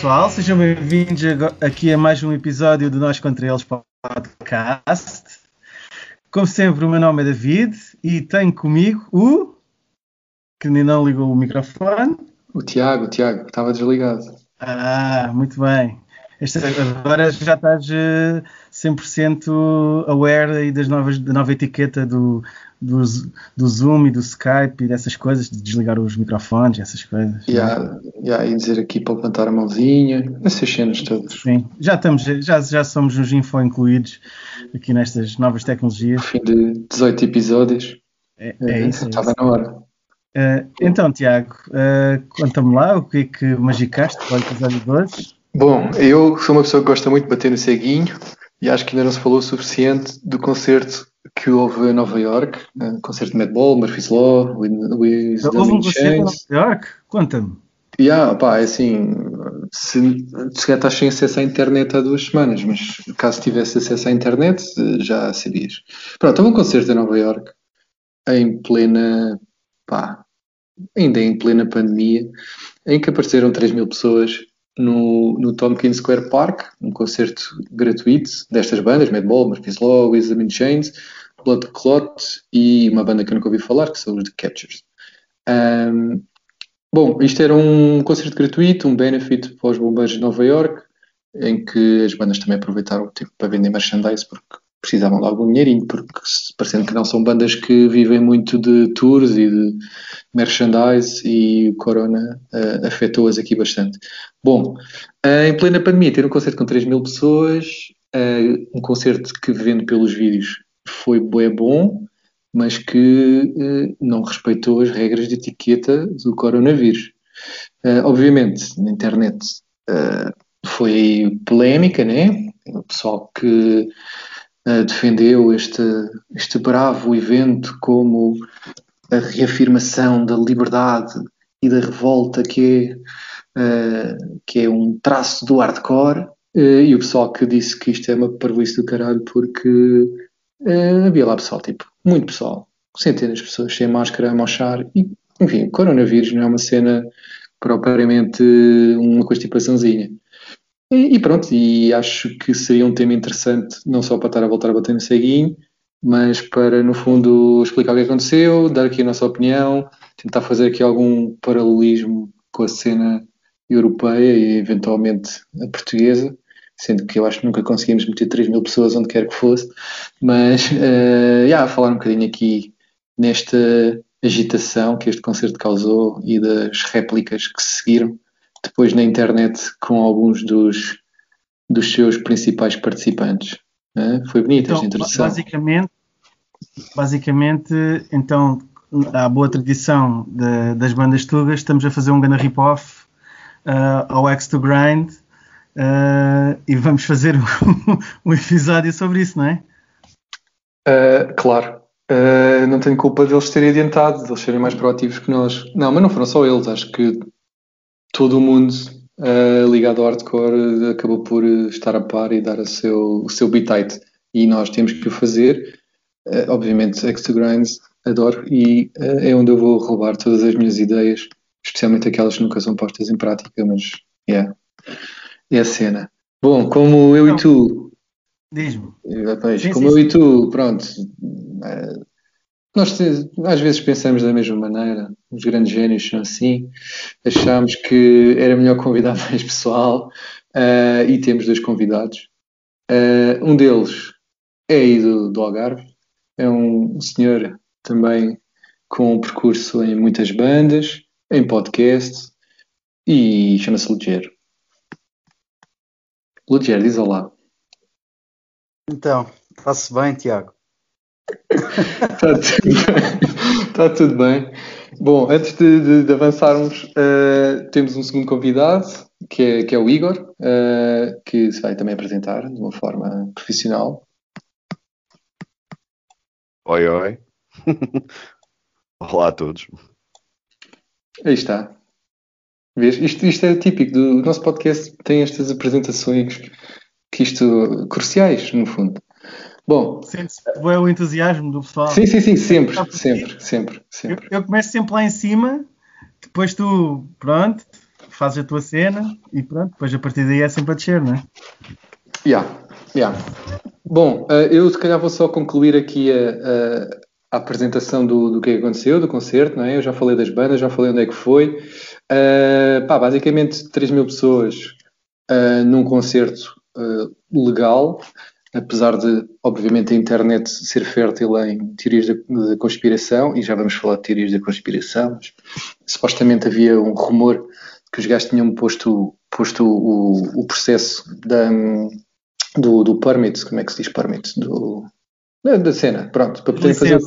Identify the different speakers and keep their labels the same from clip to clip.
Speaker 1: Pessoal, sejam bem-vindos aqui a mais um episódio do Nós Contra Eles podcast. Como sempre, o meu nome é David e tenho comigo o. que ainda não ligou o microfone.
Speaker 2: O Tiago, o Tiago, estava desligado.
Speaker 1: Ah, muito bem. Este, agora já estás 100% eh, aware aí das novas, da nova etiqueta do, do, do Zoom e do Skype e dessas coisas, de desligar os microfones, essas coisas.
Speaker 2: Yeah, yeah, e dizer aqui para levantar a mãozinha, essas cenas todas.
Speaker 1: Sim, já, estamos, já, já somos uns info incluídos aqui nestas novas tecnologias.
Speaker 2: Fim de 18 episódios.
Speaker 1: É, é isso.
Speaker 2: Estava na hora.
Speaker 1: Uh, então, Tiago, uh, conta-me lá o que é que magicaste para o episódio de hoje.
Speaker 2: Bom, eu sou uma pessoa que gosta muito de bater no ceguinho e acho que ainda não se falou o suficiente do concerto que houve em Nova York, uh, concerto de Madball, Murphy's Law, with, with
Speaker 1: Houve um concerto em Nova York? Conta-me.
Speaker 2: Yeah, pá, é assim, se, se estás sem acesso à internet há duas semanas, mas caso tivesse acesso à internet, já sabias. Pronto, houve um concerto em Nova York, em plena, pá, ainda em plena pandemia, em que apareceram 3 mil pessoas no, no Tompkins Square Park, um concerto gratuito destas bandas, Madball, Murphy's Law, With the Chains, Blood Clot e uma banda que eu nunca ouvi falar, que são os The Captures. Um, bom, isto era um concerto gratuito, um benefit para os bombeiros de Nova York, em que as bandas também aproveitaram o tempo para vender merchandise, porque precisavam de algum dinheirinho, porque parecendo que não são bandas que vivem muito de tours e de merchandise e o corona uh, afetou-as aqui bastante. Bom, uh, em plena pandemia, ter um concerto com 3 mil pessoas, uh, um concerto que vendo pelos vídeos foi bom, mas que não respeitou as regras de etiqueta do coronavírus. obviamente, na internet foi polémica, né? O pessoal que uh, defendeu este, este bravo evento como a reafirmação da liberdade e da revolta que é, uh, que é um traço do hardcore, uh, e o pessoal que disse que isto é uma parvoíce do caralho porque havia lá pessoal, tipo, muito pessoal, centenas de pessoas sem máscara a mochar, e enfim, coronavírus não é uma cena propriamente uma constipaçãozinha. E, e, pronto, e acho que seria um tema interessante, não só para estar a voltar a bater no ceguinho, mas para, no fundo, explicar o que aconteceu, dar aqui a nossa opinião, tentar fazer aqui algum paralelismo com a cena europeia e, eventualmente, a portuguesa, sendo que eu acho que nunca conseguimos meter 3 mil pessoas onde quer que fosse, mas, uh, yeah, falar um bocadinho aqui nesta agitação que este concerto causou e das réplicas que se seguiram depois na internet com alguns dos, dos seus principais participantes. Né? Foi bonita então, esta introdução.
Speaker 1: Basicamente, basicamente, então, à boa tradição de, das bandas tugas, estamos a fazer um grande rip-off uh, ao X to Grind uh, e vamos fazer um, um, episódio sobre isso, não é?
Speaker 2: Uh, claro. Não tenho culpa deles terem adiantado, deles serem mais proativos que nós. Não, mas não foram só eles, acho que todo o mundo uh, ligado ao hardcore acabou por estar a par e dar o seu, o seu bitite. E nós temos que o fazer. Uh, obviamente, Extra Grinds adoro e uh, é onde eu vou roubar todas as minhas ideias, especialmente aquelas que nunca são postas em prática, mas yeah, é a cena. Bom, como eu e tu.
Speaker 1: Diz-me.
Speaker 2: Como sim, eu e tu, pronto, nós às vezes pensamos da mesma maneira, os grandes génios são assim, achamos que era melhor convidar mais pessoal uh, e temos dois convidados. Uh, um deles é aí do, do Algarve, é um senhor também com um percurso em muitas bandas, em podcast e chama-se Lugero. Lugero, diz olá.
Speaker 3: Então, está-se bem, Tiago?
Speaker 2: Está tudo bem. Está tudo bem. Bom, antes de, de, de avançarmos, uh, temos um segundo convidado, que é, que é o Igor, uh, que se vai também apresentar de uma forma profissional.
Speaker 4: Oi, oi. Olá a todos.
Speaker 2: Aí está. Vês? Isto, isto é típico do nosso podcast, tem estas apresentações que isto cruciais, no fundo. Bom.
Speaker 1: Sente-se o entusiasmo do pessoal.
Speaker 2: Sim, sim, sim, sempre, sempre, sempre, sempre.
Speaker 1: Eu, eu, começo sempre lá em cima, depois tu, pronto, fazes a tua cena e pronto, depois a partir daí é sempre a descer, não é?
Speaker 2: Yeah, yeah. Bom, uh, eu se calhar vou só concluir aqui a, a, a apresentação do, do que aconteceu, do concerto, não é? Eu já falei das bandas, já falei onde é que foi. Uh, pá, basicamente 3 mil pessoas uh, num concerto legal, apesar de, obviamente, a internet ser fértil em teorias da conspiração, e já vamos falar de teorias da conspiração, mas supostamente havia um rumor que os gajos tinham posto, posto o, o processo da, do, do permit, como é que se diz permit? Do, da, cena, pronto, para poder fazer.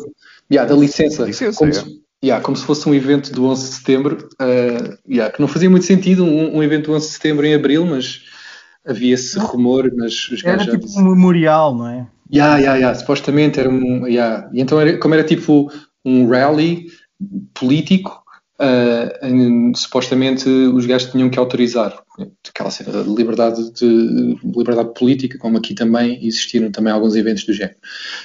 Speaker 2: Yeah, da licença. licença como, é. se, yeah, como se fosse um evento do 11 de setembro, uh, yeah, que não fazia muito sentido um, um evento do 11 de setembro em abril, mas havia esse rumor, mas os
Speaker 1: Era tipo um memorial, não é?
Speaker 2: Yeah, yeah, yeah, supostamente era um. Yeah. E então, era, como era tipo um rally político, uh, supostamente os gajos tinham que autorizar aquela cena de liberdade, de liberdade política, como aqui também existiram também alguns eventos do género.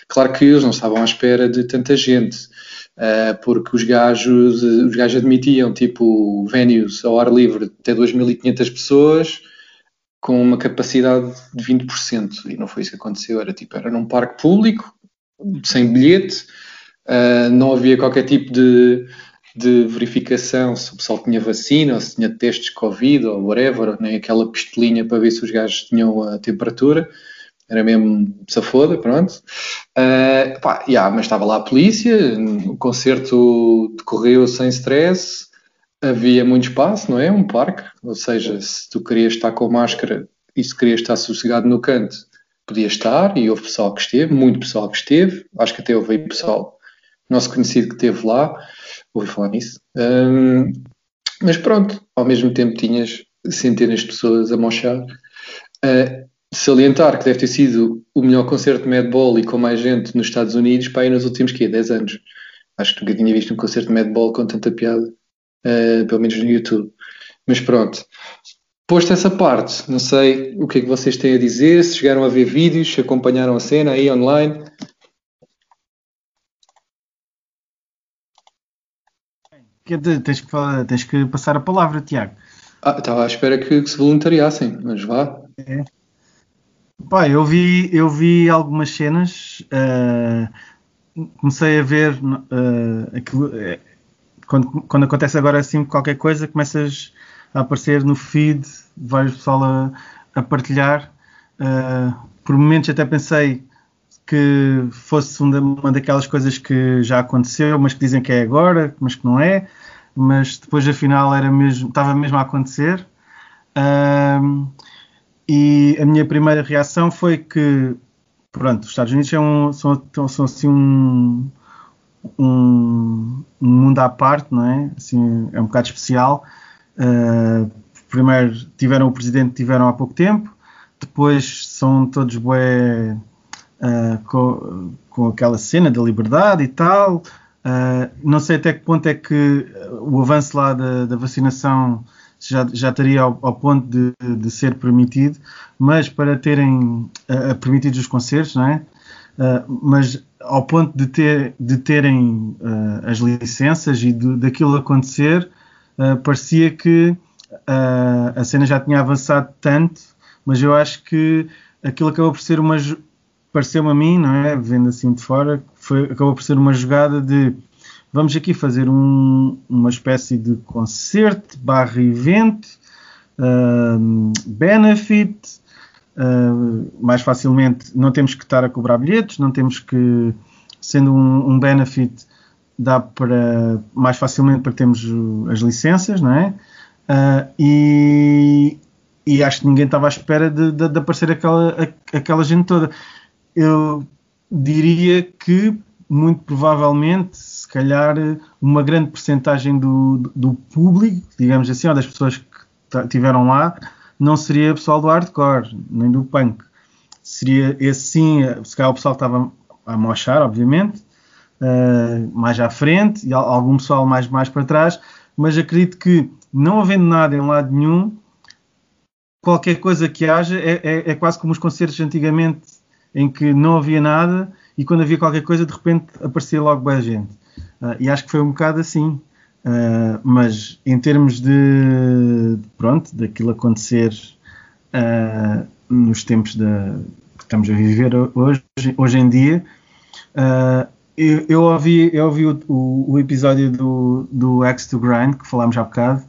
Speaker 2: Claro que eles não estavam à espera de tanta gente. Uh, porque os gajos, os gajos admitiam tipo venues ao ar livre até 2.500 pessoas com uma capacidade de 20%, e não foi isso que aconteceu, era tipo, era num parque público, sem bilhete, uh, não havia qualquer tipo de, de verificação se o pessoal tinha vacina, ou se tinha testes Covid, ou whatever, nem aquela pistolinha para ver se os gajos tinham a temperatura, era mesmo safoda, pronto. Uh, pá, yeah, mas estava lá a polícia, o concerto decorreu sem stress, havia muito espaço, não é? Um parque, ou seja, se tu querias estar com máscara e se querias estar sossegado no canto, podia estar, e houve pessoal que esteve, muito pessoal que esteve, acho que até houve pessoal, nosso conhecido que esteve lá, ouvi falar nisso. Um, mas pronto, ao mesmo tempo tinhas centenas de pessoas a mochar. Uh, salientar que deve ter sido o melhor concerto de Madball e com mais gente nos Estados Unidos para aí nos últimos quê? 10 anos. Acho que nunca tinha visto um concerto de Madball com tanta piada uh, pelo menos no YouTube. Mas pronto. Posto essa parte, não sei o que é que vocês têm a dizer, se chegaram a ver vídeos, se acompanharam a cena aí online.
Speaker 1: Tens que, falar, tens que passar a palavra, Tiago.
Speaker 2: Ah, estava à espera que, que se voluntariassem, mas vá. É.
Speaker 1: Pá, eu vi, eu vi algumas cenas, uh, comecei a ver uh, aquilo, quando, quando acontece agora assim qualquer coisa, começas a aparecer no feed, vários pessoal a, a partilhar. Uh, por momentos até pensei que fosse uma daquelas coisas que já aconteceu, mas que dizem que é agora, mas que não é. Mas depois afinal era mesmo, estava mesmo a acontecer. Uh, e a minha primeira reação foi que, pronto, os Estados Unidos são, são, são assim um, um, um, mundo à parte, não é? Assim, é um bocado especial. Uh, primeiro tiveram o presidente, tiveram há pouco tempo, depois são todos bué uh, com, com, aquela cena da liberdade e tal. Uh, não sei até que ponto é que o avanço lá da, da vacinação já, já estaria ao, ao ponto de, de, ser permitido, mas para terem uh, permitidos os concertos, não é? Mas ao ponto de, ter, de terem uh, as licenças e de, daquilo acontecer, uh, parecia que uh, a cena já tinha avançado tanto, mas eu acho que aquilo acabou por ser uma. pareceu-me a mim, não é? Vendo assim de fora, foi, acabou por ser uma jogada de vamos aqui fazer um, uma espécie de concerto barra evento, benefit uh, mais facilmente não temos que estar a cobrar bilhetes, não temos que, sendo um, um benefit, dá para mais facilmente para termos as licenças, não é? Uh, e, e, acho que ninguém estava à espera de, de, de aparecer aquela, aquela gente toda. Eu diria que, muito provavelmente, se calhar, uma grande porcentagem do, do público, digamos assim, ou das pessoas que estiveram lá, não seria pessoal do hardcore, nem do punk. Seria esse sim, se calhar o pessoal estava a mochar, obviamente, uh, mais à frente, e algum pessoal mais, mais para trás, mas acredito que não havendo nada em lado nenhum, qualquer coisa que haja é, é, é quase como os concertos antigamente em que não havia nada e quando havia qualquer coisa de repente aparecia logo bem a gente. Uh, e acho que foi um bocado assim. Uh, mas em termos de pronto, daquilo acontecer uh, nos tempos que estamos a viver hoje, hoje em dia, uh, eu, eu, ouvi, eu ouvi o, o, o, episódio do, do X to Grind, que falámos há bocado,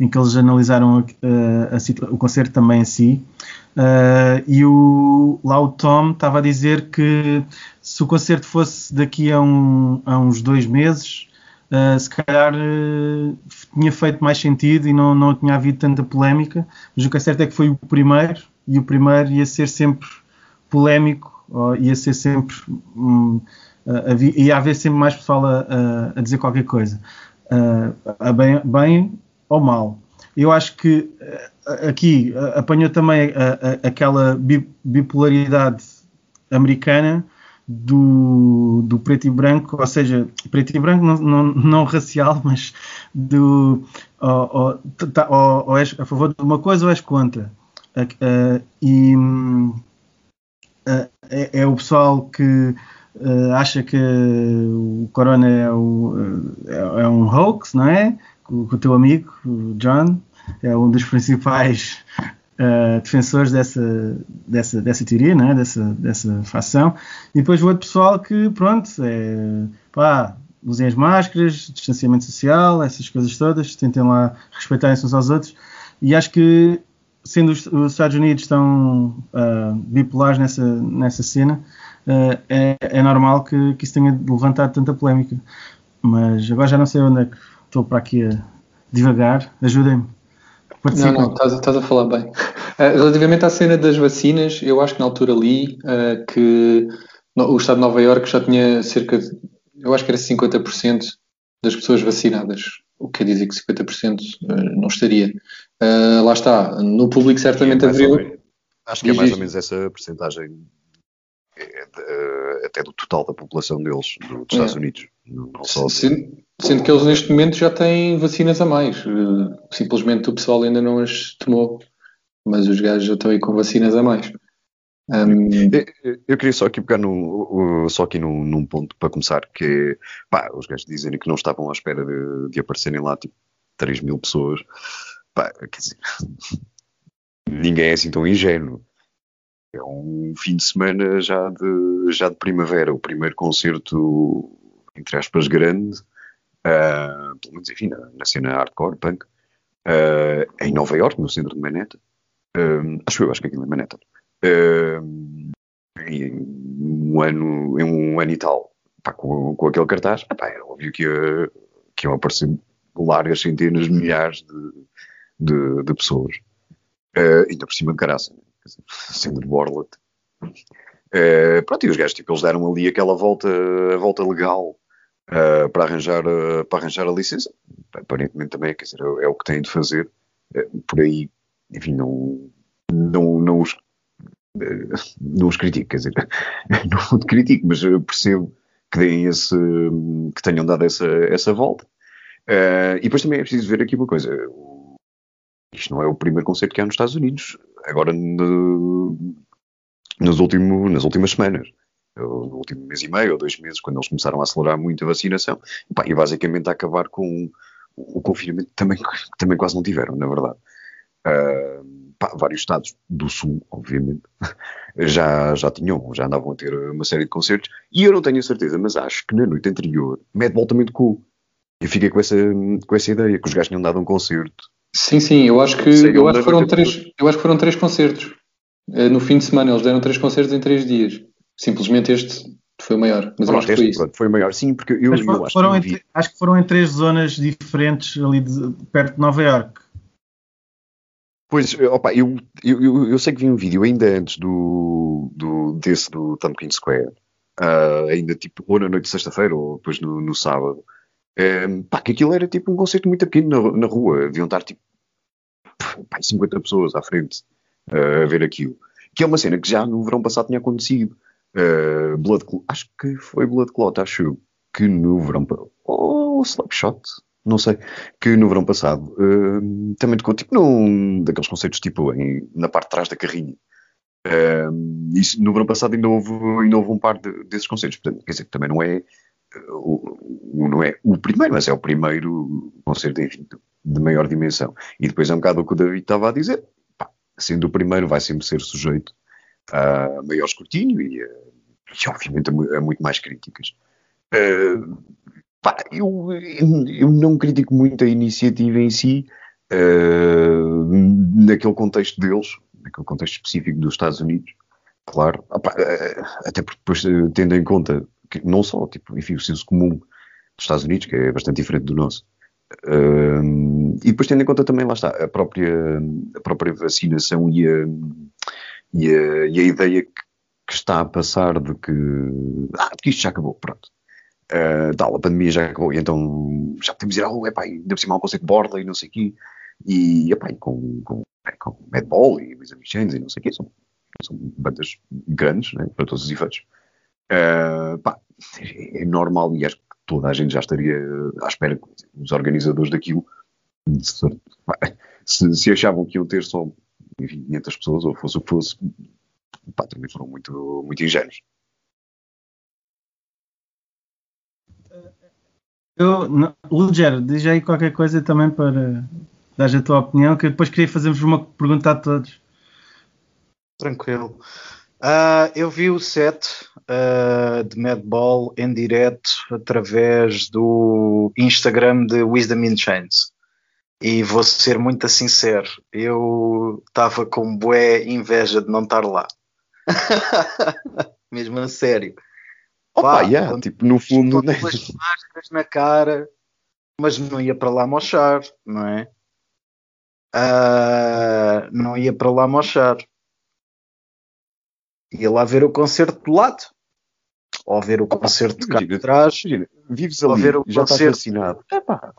Speaker 1: em que eles analisaram a, a, o concerto também em si. e o, lá o Tom estava a dizer que se o concerto fosse daqui a, um, a uns dois meses, uh, se calhar uh, tinha feito mais sentido e não, não tinha havido tanta polémica, mas o que é certo é que foi o primeiro e o primeiro ia ser sempre polémico, ou ia ser sempre. Um, uh, ia haver sempre mais pessoal a, a, a dizer qualquer coisa, a bem, bem ou mal. Eu acho que aqui apanhou também aquela bipolaridade americana do, do preto e branco, ou seja, preto e branco não, não, não racial, mas do ou, ou, tá, ou, ou, és a favor de uma coisa ou és contra. Uh, e uh, é, é, o pessoal que uh, acha que o corona é, o, é, é, um hoax, não é? O, o teu amigo, o John, é um dos principais uh, defensores dessa, dessa, dessa teoria, né? dessa, dessa facção, e depois o outro pessoal que, pronto, é pá, usem as máscaras, distanciamento social, essas coisas todas, tentem lá respeitarem-se uns aos outros, e acho que, sendo os, os Estados Unidos tão uh, bipolares nessa, nessa cena, uh, é, é, normal que, que isso tenha levantado tanta polémica. Mas agora já não sei onde é que estou para aqui a divagar, ajudem-me.
Speaker 2: Não, não, estás, estás, a falar bem. Uh, relativamente à cena das vacinas, eu acho que na altura li uh, que no, o Estado de Nova Iorque já tinha cerca de, eu acho que era 50% das pessoas vacinadas, o que quer dizer que 50% uh, eh, não estaria. lá está, no público certamente
Speaker 4: é
Speaker 2: haveria...
Speaker 4: Acho que é mais ou menos essa percentagem até do total da população deles, do, dos Estados é. Unidos. Não só
Speaker 2: Sendo, sendo, que eles neste momento já têm vacinas a mais. Eh, simplesmente o pessoal ainda não as tomou. Mas os gajos já estão aí com vacinas a mais. Um...
Speaker 4: Eu, eu, queria só aqui pegar no, só aqui num, num, ponto para começar, que pá, os gajos dizerem que não estavam à espera de, de aparecerem lá tipo 3 mil pessoas. Pá, quer dizer, ninguém é assim tão ingênuo. É um fim de semana já de, já de primavera, o primeiro concerto, entre aspas, grande, uh, pelo menos, enfim, na, na cena hardcore, punk, uh, em Nova York, no centro de Manhattan. Uh, acho eu, acho que aquilo é Manhattan. em um ano, em um ano e tal, pá, com, com aquele cartaz, epá, era óbvio que, que iam aparecer largas centenas, milhares de, de, de pessoas. Uh, ainda por cima de caraça. Né? sendo de Borlat. Uh, pronto, e os gajos, tipo, eles deram ali aquela volta, a volta legal uh, para, arranjar, uh, para arranjar a licença. Aparentemente também, quer dizer, é, o que têm de fazer. por aí, enfim, não, não, não os não os critico, quer dizer, não critico, mas percebo que deem esse, que tenham dado essa, essa volta. Uh, e depois também é preciso ver aqui uma coisa. Isto não é o primeiro conceito que há nos Estados Unidos agora no, nos nas últimas semanas. No último mês e meio ou dois meses, quando eles começaram a acelerar muito a vacinação, e, pá, e basicamente a acabar com o, confinamento também, que também quase não tiveram, na verdade. Uh, pá, vários estados do sul, obviamente, já, já tinham, já andavam a ter uma série de concertos, e eu não tenho a certeza, mas acho que na noite anterior, Mad Voltamento Cool. Eu fiquei com essa, com essa ideia, que os gajos tinham dado um concerto
Speaker 2: Sim, sim, eu acho que, eu acho que, foram, três, eu acho que foram três concertos. Eh, no fim de semana eles deram três concertos em três dias. Simplesmente este foi o maior. Mas eu acho que foi isso.
Speaker 4: Foi maior, sim, porque eu,
Speaker 1: eu
Speaker 4: acho,
Speaker 1: foram que entre, acho que foram em três zonas diferentes ali de, perto de Nova York.
Speaker 4: Pois, opa, eu, eu, eu, sei que vi um vídeo ainda antes do, do desse do Tompkins Square, uh, ainda tipo ou na noite de sexta-feira ou depois no, no sábado, um, pá, que aquilo era tipo um concerto muito pequeno na, na rua, deviam estar tipo pá, 50 pessoas à frente uh, a ver aquilo. Que é uma cena que já no verão passado tinha acontecido. Uh, Blood acho que foi Blood Clot, acho que no verão ou oh, Slapshot, não sei, que no verão passado uh, também tocou tipo num daqueles concertos tipo em, na parte de trás da carrinha. Uh, isso, no verão passado ainda houve, ainda houve um par de, desses concertos, portanto, quer dizer, também não é o- não é o primeiro, mas é o primeiro concerto enfim, de maior dimensão. E depois é um bocado o que o David estava a dizer, pá, sendo o primeiro vai sempre ser sujeito a maior escrutínio e, a- e obviamente a, mu- a muito mais críticas. Eh, pá, eu, eu não critico muito a iniciativa em si, eh, naquele contexto deles, naquele contexto específico dos Estados Unidos, claro, Ah, pá, eh, até porque depois eh, tendo em conta que não só, tipo, enfim, o senso comum dos Estados Unidos, que é bastante diferente do nosso, eh, e depois tendo em conta também, lá está, a própria, a própria vacinação e a, e a, e a ideia que, que está a passar de que, ah, que isto já acabou, pronto. Uh, tal, a pandemia já acabou, e então já podemos ir ao, epá, ainda por cima um conceito de borda e não sei o quê, e, epá, e com, com, com Madball e Luisa Michels e não sei o quê, são, são bandas grandes, né, para todos os efeitos. Uh, pá, é, normal e acho que toda a gente já estaria à espera, os organizadores daquilo, se, se achavam que iam ter só enfim, 500 pessoas, ou fosse o que fosse, pá, também foram muito, muito ingênuos.
Speaker 1: Eu, Luger, diz aí qualquer coisa também para dar a tua opinião, que depois queria fazer-vos uma pergunta a todos.
Speaker 3: Tranquilo. Ah, eu vi o set ah, de Madball em direto através do Instagram de Wisdom in Chains. E vou ser muito sincero, eu estava com bué inveja de não estar lá. Mesmo a sério.
Speaker 4: Opa,
Speaker 3: Pá,
Speaker 4: yeah, tipo, no fundo,
Speaker 3: com
Speaker 4: né?
Speaker 3: duas máscaras na cara, mas não ia para lá mochar, não é? Ah, não ia para lá mochar. Ia lá ver o concerto do lado. Ou ver o concerto de cá de trás.
Speaker 4: Imagina, vives ali,
Speaker 3: ver o
Speaker 4: já estás
Speaker 3: concerto.
Speaker 4: vacinado. Epá,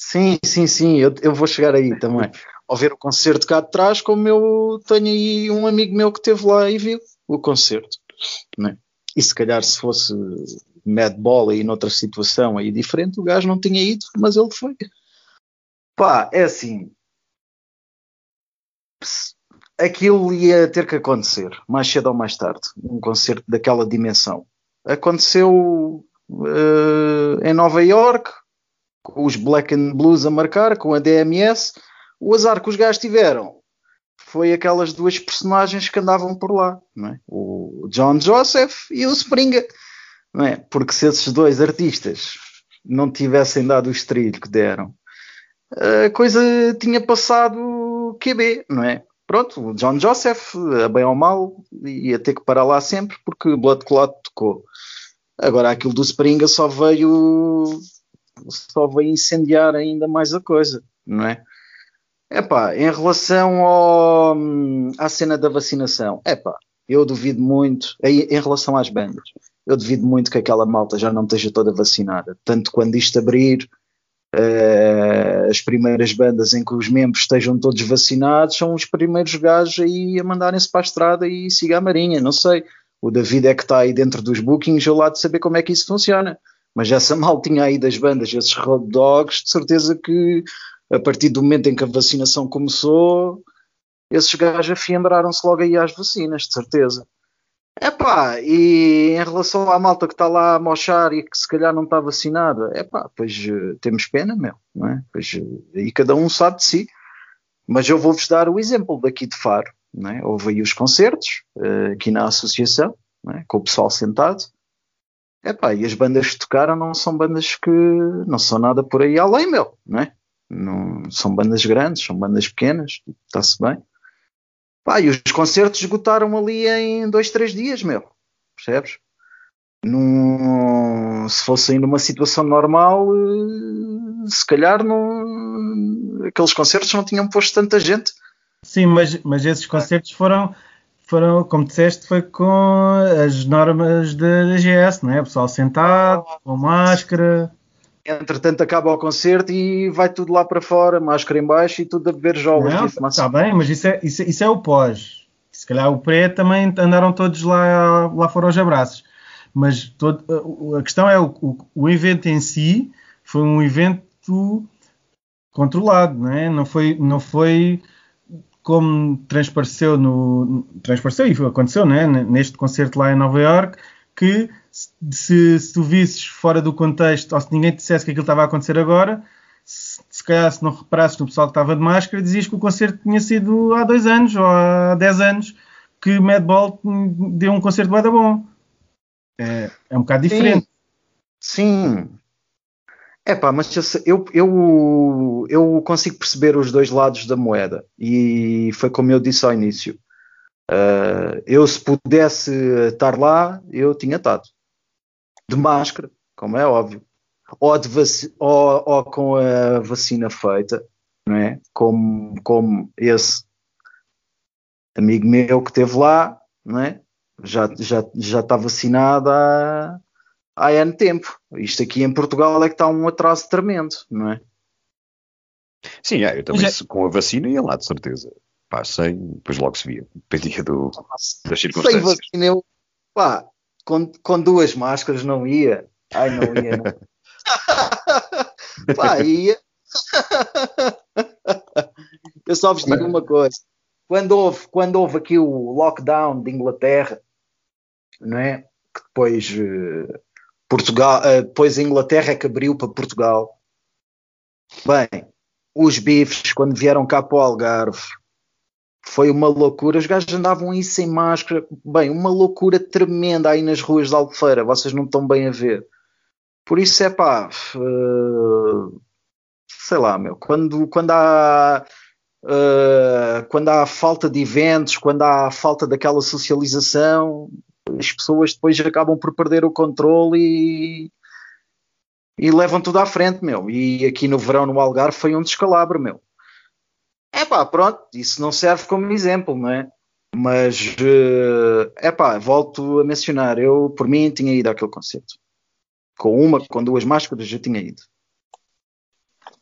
Speaker 3: Sim, sim, sim, eu, eu vou chegar aí também. Ao ver o concerto cá de trás, como eu tenho aí um amigo meu que esteve lá e viu o concerto. não é? E se calhar se fosse Madball aí noutra situação aí diferente, o gajo não tinha ido, mas ele foi. Pá, é assim. Aquilo ia ter que acontecer, mais cedo ou mais tarde, um concerto daquela dimensão. Aconteceu eh, em Nova York, com os Black and Blues a marcar, com a DMS. O azar que os gajos tiveram foi aquelas duas personagens que andavam por lá, é? o John Joseph e o Springa. É? Porque se esses dois artistas não tivessem dado o estrilho que deram, a coisa tinha passado QB, não é? Pronto, o John Joseph, a bem ou mal, ia ter que parar lá sempre porque Blood Clot tocou. Agora aquilo do Springa só veio só veio incendiar ainda mais a coisa, não é? Epá, em relação ao, à cena da vacinação, epá, eu duvido muito, em, relação às bandas, eu duvido muito que aquela malta já não esteja toda vacinada. Tanto quando isto abrir, eh, as primeiras bandas em que os membros estejam todos vacinados são os primeiros gajos aí a mandarem-se para a estrada e siga a marinha, não sei. O David é que está aí dentro dos bookings, eu lá de saber como é que isso funciona. Mas essa mal tinha aí das bandas, esses road dogs, de certeza que a partir do momento em que a vacinação começou, esses gajos afiandraram-se logo aí às vacinas, de certeza. Epá, e em relação à malta que está lá a mochar e que se calhar não está vacinada, epá, pois eh, temos pena, meu, não é? Pois eh, aí cada um sabe de si. Mas eu vou-vos dar o exemplo daqui de Faro, não é? Houve aí os concertos, eh, aqui na associação, é? com o pessoal sentado. Epá, e as bandas que tocaram não são bandas que não são nada por aí além, meu, não é? Não, são bandas grandes, são bandas pequenas, está-se bem. Pá, e os concertos esgotaram ali em dois, três dias, meu. Percebes? Num, se fosse ainda uma situação normal, eh, se calhar aqueles concertos não tinham posto tanta gente.
Speaker 1: Sim, mas, mas esses concertos foram, foram, como disseste, foi com as normas da DGS, não é? O pessoal sentado, com máscara.
Speaker 3: Entretanto, acaba o concerto e vai tudo lá para fora, máscara em baixo e tudo a beber jolas
Speaker 1: Não,
Speaker 3: de fumaça.
Speaker 1: está bem, mas isso é, isso, isso é o pós. Se calhar o pré também andaram todos lá, lá fora aos abraços. Mas todo- a questão é o, o, o evento em si foi um evento controlado, não é? Não foi, não foi como transpareceu no transpareceu e aconteceu, não é? Neste concerto lá em Nova York que se, se tu visses fora do contexto, ou se ninguém te dissesse que aquilo estava a acontecer agora, se, se calhar se não reparasses no pessoal que estava de máscara, dizias que o concerto tinha sido há dois anos ou há dez anos que Madball deu um concerto bem bom. É, é um bocado diferente.
Speaker 3: Sim. É pá, mas eu, eu, eu consigo perceber os dois lados da moeda e foi como eu disse ao início. Uh, eu, se pudesse estar lá, eu tinha estado de máscara, como é óbvio, ou, ou, ou com a vacina feita, não é? Como, como esse amigo meu que esteve lá, não é? Já, já, já está vacinado há, há ano tempo. Isto aqui em Portugal é que está um atraso tremendo, não é?
Speaker 4: Sim, é, eu também já... com a vacina ia lá, de certeza. Pá, sem, depois logo se via. Dependia do, das circunstâncias. Sem vacina, eu,
Speaker 3: pá, com, com duas máscaras não ia. Ai, não ia, não. Pá, ia. Eu só vos digo uma coisa. Quando houve, quando houve aqui o lockdown de Inglaterra, não é? Que depois uh, Portugal, uh, depois a Inglaterra é que abriu para Portugal. Bem, os bifes, quando vieram cá para o Algarve, foi uma loucura. Os gajos andavam aí sem máscara. Bem, uma loucura tremenda aí nas ruas de Albufeira. Vocês não estão bem a ver. Por isso é pá. Uh, sei lá, meu. Quando, quando há. Uh, quando há falta de eventos, quando há falta daquela socialização, as pessoas depois acabam por perder o controle e, e levam tudo à frente, meu. E aqui no verão no Algarve foi um descalabro, meu. É pá, pronto, isso não serve como exemplo, não é? Mas, é uh, pá, volto a mencionar, eu por mim tinha ido àquele concerto. Com uma, com duas máscaras, eu tinha ido.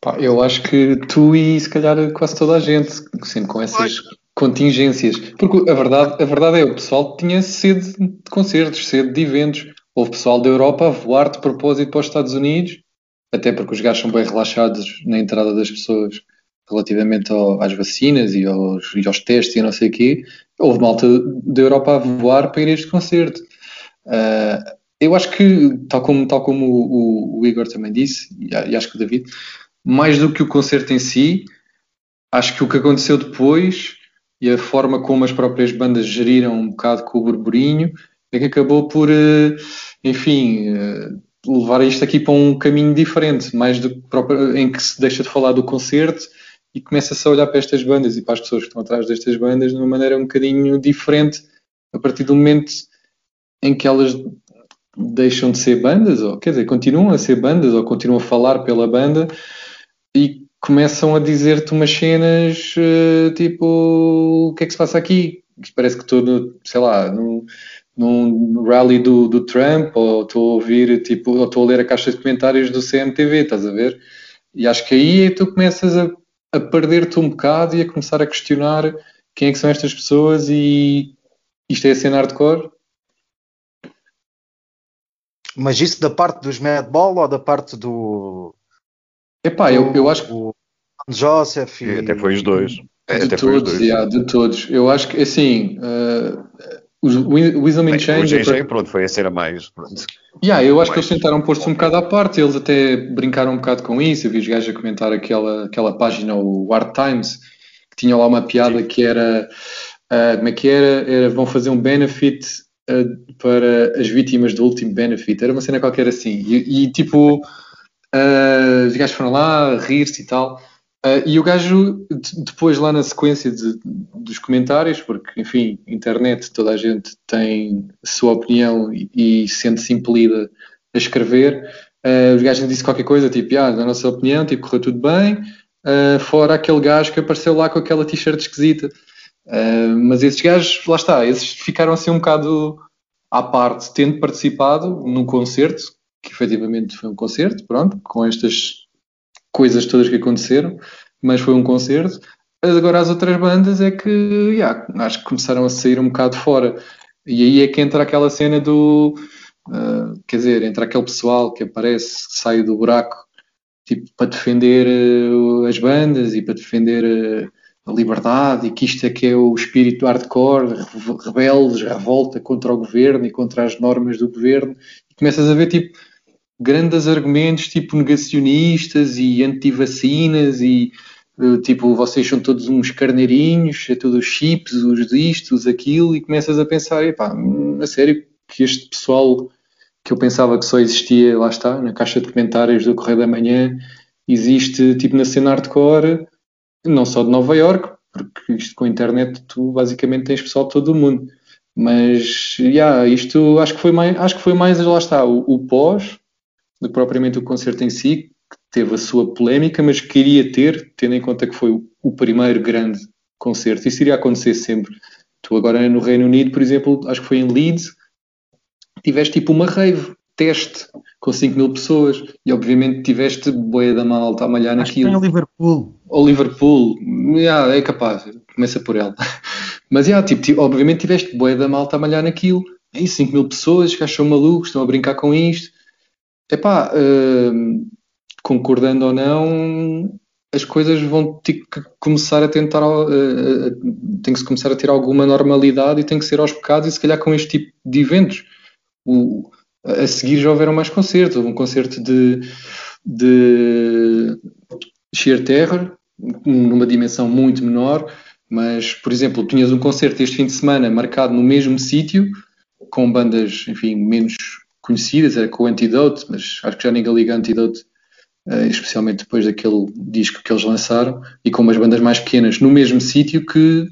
Speaker 2: Pá, eu acho que tu e se calhar quase toda a gente, sempre com essas contingências. Porque a verdade, a verdade é o pessoal tinha sede de concertos, sede de eventos. Houve pessoal da Europa a voar de propósito para os Estados Unidos, até porque os gajos são bem relaxados na entrada das pessoas relativamente ao, às vacinas e aos, e aos, testes e não sei o quê, houve malta da Europa a voar para ir a este concerto. Uh, eu acho que, tal como, tal como o, o, o Igor também disse, e, e, acho que o David, mais do que o concerto em si, acho que o que aconteceu depois e a forma como as próprias bandas geriram um bocado com o burburinho é que acabou por, uh, enfim, uh, levar isto aqui para um caminho diferente, mais do próprio, em que se deixa de falar do concerto e começa-se a olhar para estas bandas e para as pessoas que estão atrás destas bandas de uma maneira um bocadinho diferente a partir do momento em que elas deixam de ser bandas, ou quer dizer, continuam a ser bandas, ou continuam a falar pela banda e começam a dizer-te umas cenas uh, tipo o que é que se passa aqui? Parece que estou, sei lá, num, num rally do, do Trump, ou estou a ouvir, tipo, ou estou a ler a caixa de comentários do CMTV, estás a ver? E acho que aí é tu começas a a perder-te um bocado e a começar a questionar quem é que são estas pessoas e isto é a cena hardcore.
Speaker 3: Mas isso da parte dos Madball ou da parte do.
Speaker 2: Epá, eu, eu acho que.
Speaker 3: Joseph e...
Speaker 4: Até foi os dois.
Speaker 2: De Até todos, dois. Yeah, de todos. Eu acho que, assim, uh, o Wisdom in Change.
Speaker 4: O GG, pronto, foi a cena mais. Pronto.
Speaker 2: Yeah, eu acho mais... que eles tentaram pôr-se um bocado à parte, eles até brincaram um bocado com isso. Eu vi os gajos a comentar aquela, aquela página, o Art Times, que tinha lá uma piada Sim. que era. Uh, como é que era? era? Vão fazer um benefit uh, para as vítimas do último benefit. Era uma cena qualquer assim. E, e tipo, uh, os gajos foram lá rir-se e tal. Uh, e o gajo, depois lá na sequência de, dos comentários, porque, enfim, internet, toda a gente tem a sua opinião e, e sente-se impelida a escrever, uh, o gajo disse qualquer coisa, tipo, ah, na nossa opinião, tipo, correu tudo bem, uh, fora aquele gajo que apareceu lá com aquela t-shirt esquisita. Mas esses gajos, lá está, esses ficaram assim um bocado à parte, tendo participado num concerto, que efetivamente foi um concerto, pronto, com estas coisas todas que aconteceram, mas foi um concerto. Agora as outras bandas é que yeah, acho que começaram a sair um bocado fora. E aí é que entra aquela cena do. Uh, quer dizer, entra aquele pessoal que aparece, que sai do buraco, tipo, para defender uh, as bandas e para defender uh, a liberdade e que isto é que é o espírito hardcore, rebeldes, revolta contra o governo e contra as normas do governo começas a ver tipo grandes argumentos tipo negacionistas e anti-vacinas e eh, tipo vocês são todos uns carneirinhos, é tudo os chips, os disto, os aquilo e começas a pensar, epá, a sério que este pessoal que eu pensava que só existia, lá está, na caixa de comentários do Correio da Manhã, existe tipo na cena hardcore, não só de Nova York, porque isto com a internet tu basicamente tens pessoal de todo o mundo. Mas yeah, isto acho que foi mais, acho que foi mais lá está, o, o pós, do que propriamente o concerto em si, que teve a sua polémica, mas queria ter, tendo em conta que foi o, primeiro grande concerto. Isso iria acontecer sempre. Tu agora no Reino Unido, por exemplo, acho que foi em Leeds, tiveste tipo uma rave, teste, com 5 mil pessoas, e obviamente tiveste boia da malta a malhar
Speaker 1: Acho que
Speaker 2: naquilo.
Speaker 1: tem o Liverpool.
Speaker 2: Ou Liverpool, yeah, é capaz, começa por ela. Mas yeah, tipo, ti- obviamente tiveste boia da malta a malhar naquilo. Aí 5 mil pessoas, que acham malucos, estão a brincar com isto. Epá, hum, concordando ou não, as coisas vão ter que começar a tentar, eh, eh, tem que começar a ter alguma normalidade e tem que ser aos bocados e se calhar com este tipo de eventos. O- a seguir já houveram mais concertos, houve um concerto de, de Sheer Terror, numa dimensão muito menor, mas, por exemplo, tinhas um concerto este fim de semana marcado no mesmo sítio, com bandas, enfim, menos conhecidas, era com o Antidote, mas acho que já ninguém liga Antidote, eh, especialmente depois daquele disco que eles lançaram, e com umas bandas mais pequenas, no mesmo sítio que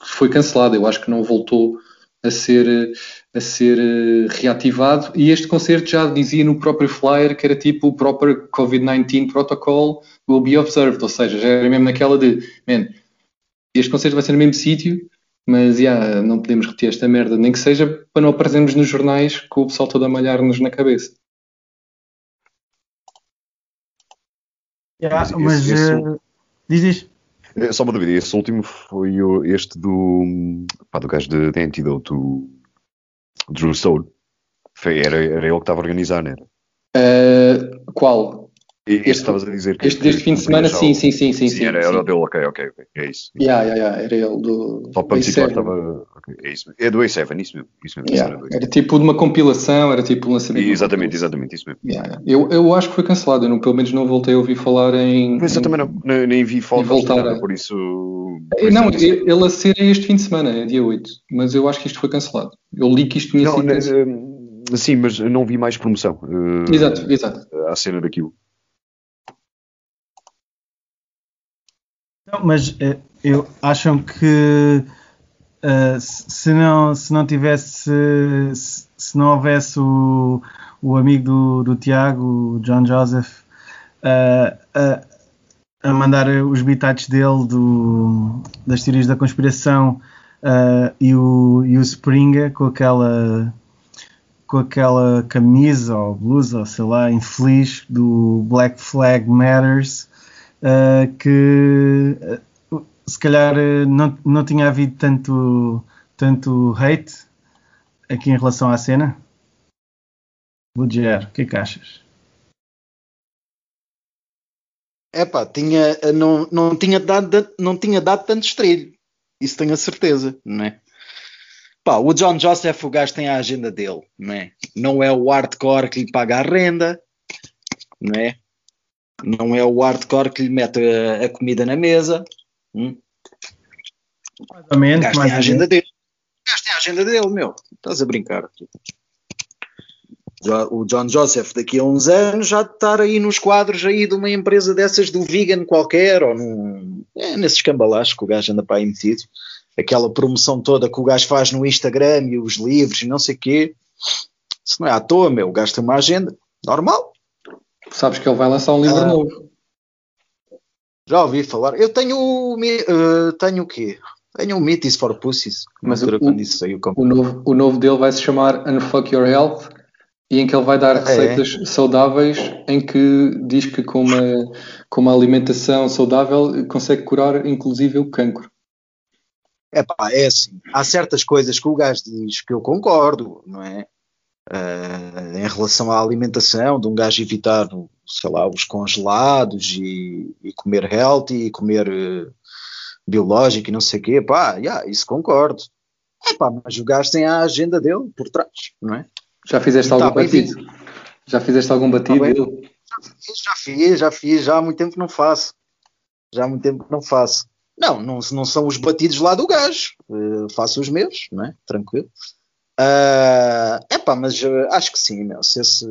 Speaker 2: foi cancelado. Eu acho que não voltou a ser, a ser eh, reativado. E este concerto já dizia no próprio flyer que era tipo o próprio COVID-19 protocol will be observed, ou seja, já era mesmo naquela de, man, este concerto vai ser no mesmo sítio, mas yeah, não podemos repetir esta merda, nem que seja para não aparecermos nos jornais com o pessoal todo a malhar-nos na cabeça.
Speaker 1: Yeah,
Speaker 4: Mas
Speaker 1: mas
Speaker 4: esse- esse-
Speaker 1: eh, diz isto.
Speaker 4: É, Só uma dúvida, esse último foi o- este do, pá, do gajo de, de Antidote, o Drew Soul. Foi, era, era ele que estava a organizar, não era?
Speaker 2: Eh, qual?
Speaker 4: Este
Speaker 2: Este-
Speaker 4: estavas a dizer que.
Speaker 2: Este deste fim de semana, sim, sim, sim, sim.
Speaker 4: Sim, era, era o dele, ok, ok, ok. É isso.
Speaker 2: Yeah, yeah, yeah, era ele do
Speaker 4: Só para me
Speaker 2: A7.
Speaker 4: situar, estava. é isso mesmo. É do A7, isso mesmo. Isso mesmo
Speaker 2: Yeah,
Speaker 4: era do A7.
Speaker 2: Era tipo de uma compilação, era tipo um lançamento.
Speaker 4: Exatamente, exatamente, isso mesmo.
Speaker 2: Yeah. Eu, eu acho que foi cancelado, eu não, pelo menos não voltei a ouvir falar em.
Speaker 4: Mas eu também não, nem, nem vi fotos,
Speaker 2: voltar
Speaker 4: nada,
Speaker 2: a-
Speaker 4: por isso.
Speaker 2: Eh,
Speaker 4: por
Speaker 2: Não,
Speaker 4: isso
Speaker 2: ele ele a ser é este fim de semana, é dia 8, mas eu acho que isto foi cancelado. Eu li que isto tinha
Speaker 4: Não,
Speaker 2: sido
Speaker 4: eh, sim, mas não vi mais promoção. eh,
Speaker 2: Exato, exato.
Speaker 4: À cena daquilo.
Speaker 1: Não, mas eh, eu acham que eh, se não se não tivesse se, não houvesse o, o amigo do, do Tiago, o John Joseph, eh, a, mandar os bitates dele do, das teorias da conspiração e, o, e o Springa com aquela com aquela camisa ou blusa, ou sei lá, infeliz do Black Flag Matters, uh, que uh, se calhar uh, não, não tinha havido tanto, tanto hate aqui em relação à cena. Luger, o que é que achas?
Speaker 3: Epá, tinha, não, não, tinha dado, não tinha dado tanto estrilho. Isso tenho a certeza, não é? Pá, o John Joseph, o gajo tem a agenda dele, não é? Não é o hardcore que lhe paga a renda, não é? Não é o hardcore que lhe mete a, a comida na mesa. Hum?
Speaker 1: Mais ou menos.
Speaker 3: A agenda dele. Tem a agenda dele, meu. Estás a brincar. O John Joseph daqui a uns anos já de estar aí nos quadros aí de uma empresa dessas do vegan qualquer ou num, é, nesses cambalaches que o gajo anda para aí metido. Aquela promoção toda que o gajo faz no Instagram e os livros e não sei o quê. Isso não é à toa, meu. O gajo tem uma agenda normal.
Speaker 2: Sabes que ele vai lançar um livro
Speaker 3: Ah.
Speaker 2: novo.
Speaker 3: Já ouvi falar. Eu tenho, o eh, tenho o quê? Tenho o Meat for Pussies.
Speaker 2: Mas o-
Speaker 3: quando isso saiu,
Speaker 2: O novo, o novo dele vai se chamar Unfuck Your Health e em que ele vai dar
Speaker 3: é?
Speaker 2: receitas saudáveis em que diz que com uma, com uma alimentação saudável consegue curar inclusive o cancro.
Speaker 3: É pá, é assim. Há certas coisas que o gajo diz que eu concordo, não é? Eh, em relação à alimentação, de um gajo evitar, sei lá, os congelados e, e comer healthy e comer eh, biológico e não sei o quê, pá, yeah, isso concordo. É pá, mas o gajo tem a agenda dele por trás, não é?
Speaker 2: Já fizeste
Speaker 3: Tá
Speaker 2: algum
Speaker 3: bem
Speaker 2: batido? Já fizeste algum batido?
Speaker 3: bem.
Speaker 2: Eu-
Speaker 3: Já fiz, já fiz, já há muito tempo que não faço. Já há muito tempo que não faço. Não, não, não são os batidos lá do gajo. Eh, faço os meus, não é? Tranquilo. É epá, mas eh, acho que sim, meu. Se esse.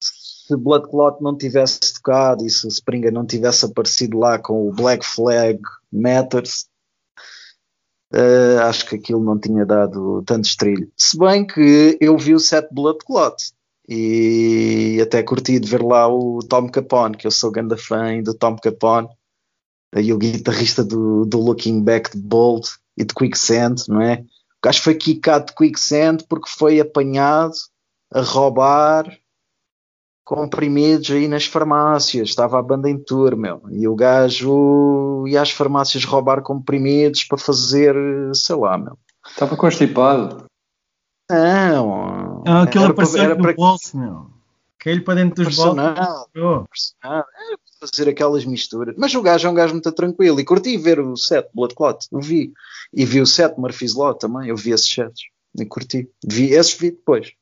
Speaker 3: se Blood Clot não tivesse tocado e se Springer não tivesse aparecido lá com o Black Flag Matters, eh, acho que aquilo não tinha dado tanto estrilho. Se bem que eu vi o set Blood Clot e até curti de ver lá o Tom Capone, que eu sou grande fã do Tom Capone, aí o guitarrista do, do Looking Back de Bolt e de Quicksand, não é? O gajo foi quicado de Quicksand porque foi apanhado a roubar comprimidos aí nas farmácias, estava a banda em tour, meu, e o gajo ia às farmácias roubar comprimidos para fazer, sei lá, meu.
Speaker 2: Estava constipado.
Speaker 3: Não,
Speaker 1: Ah,
Speaker 3: para-
Speaker 1: apareceu no bolso, meu. Caiu-lhe para dentro dos bolsos.
Speaker 3: personal, é fazer aquelas misturas. Mas o gajo é um gajo muito tranquilo. E curti ver o set Blood Clot. Eu vi. E vi o set Murphy's Law também. Eu vi esses sets. E curti. Vi esses vi depois.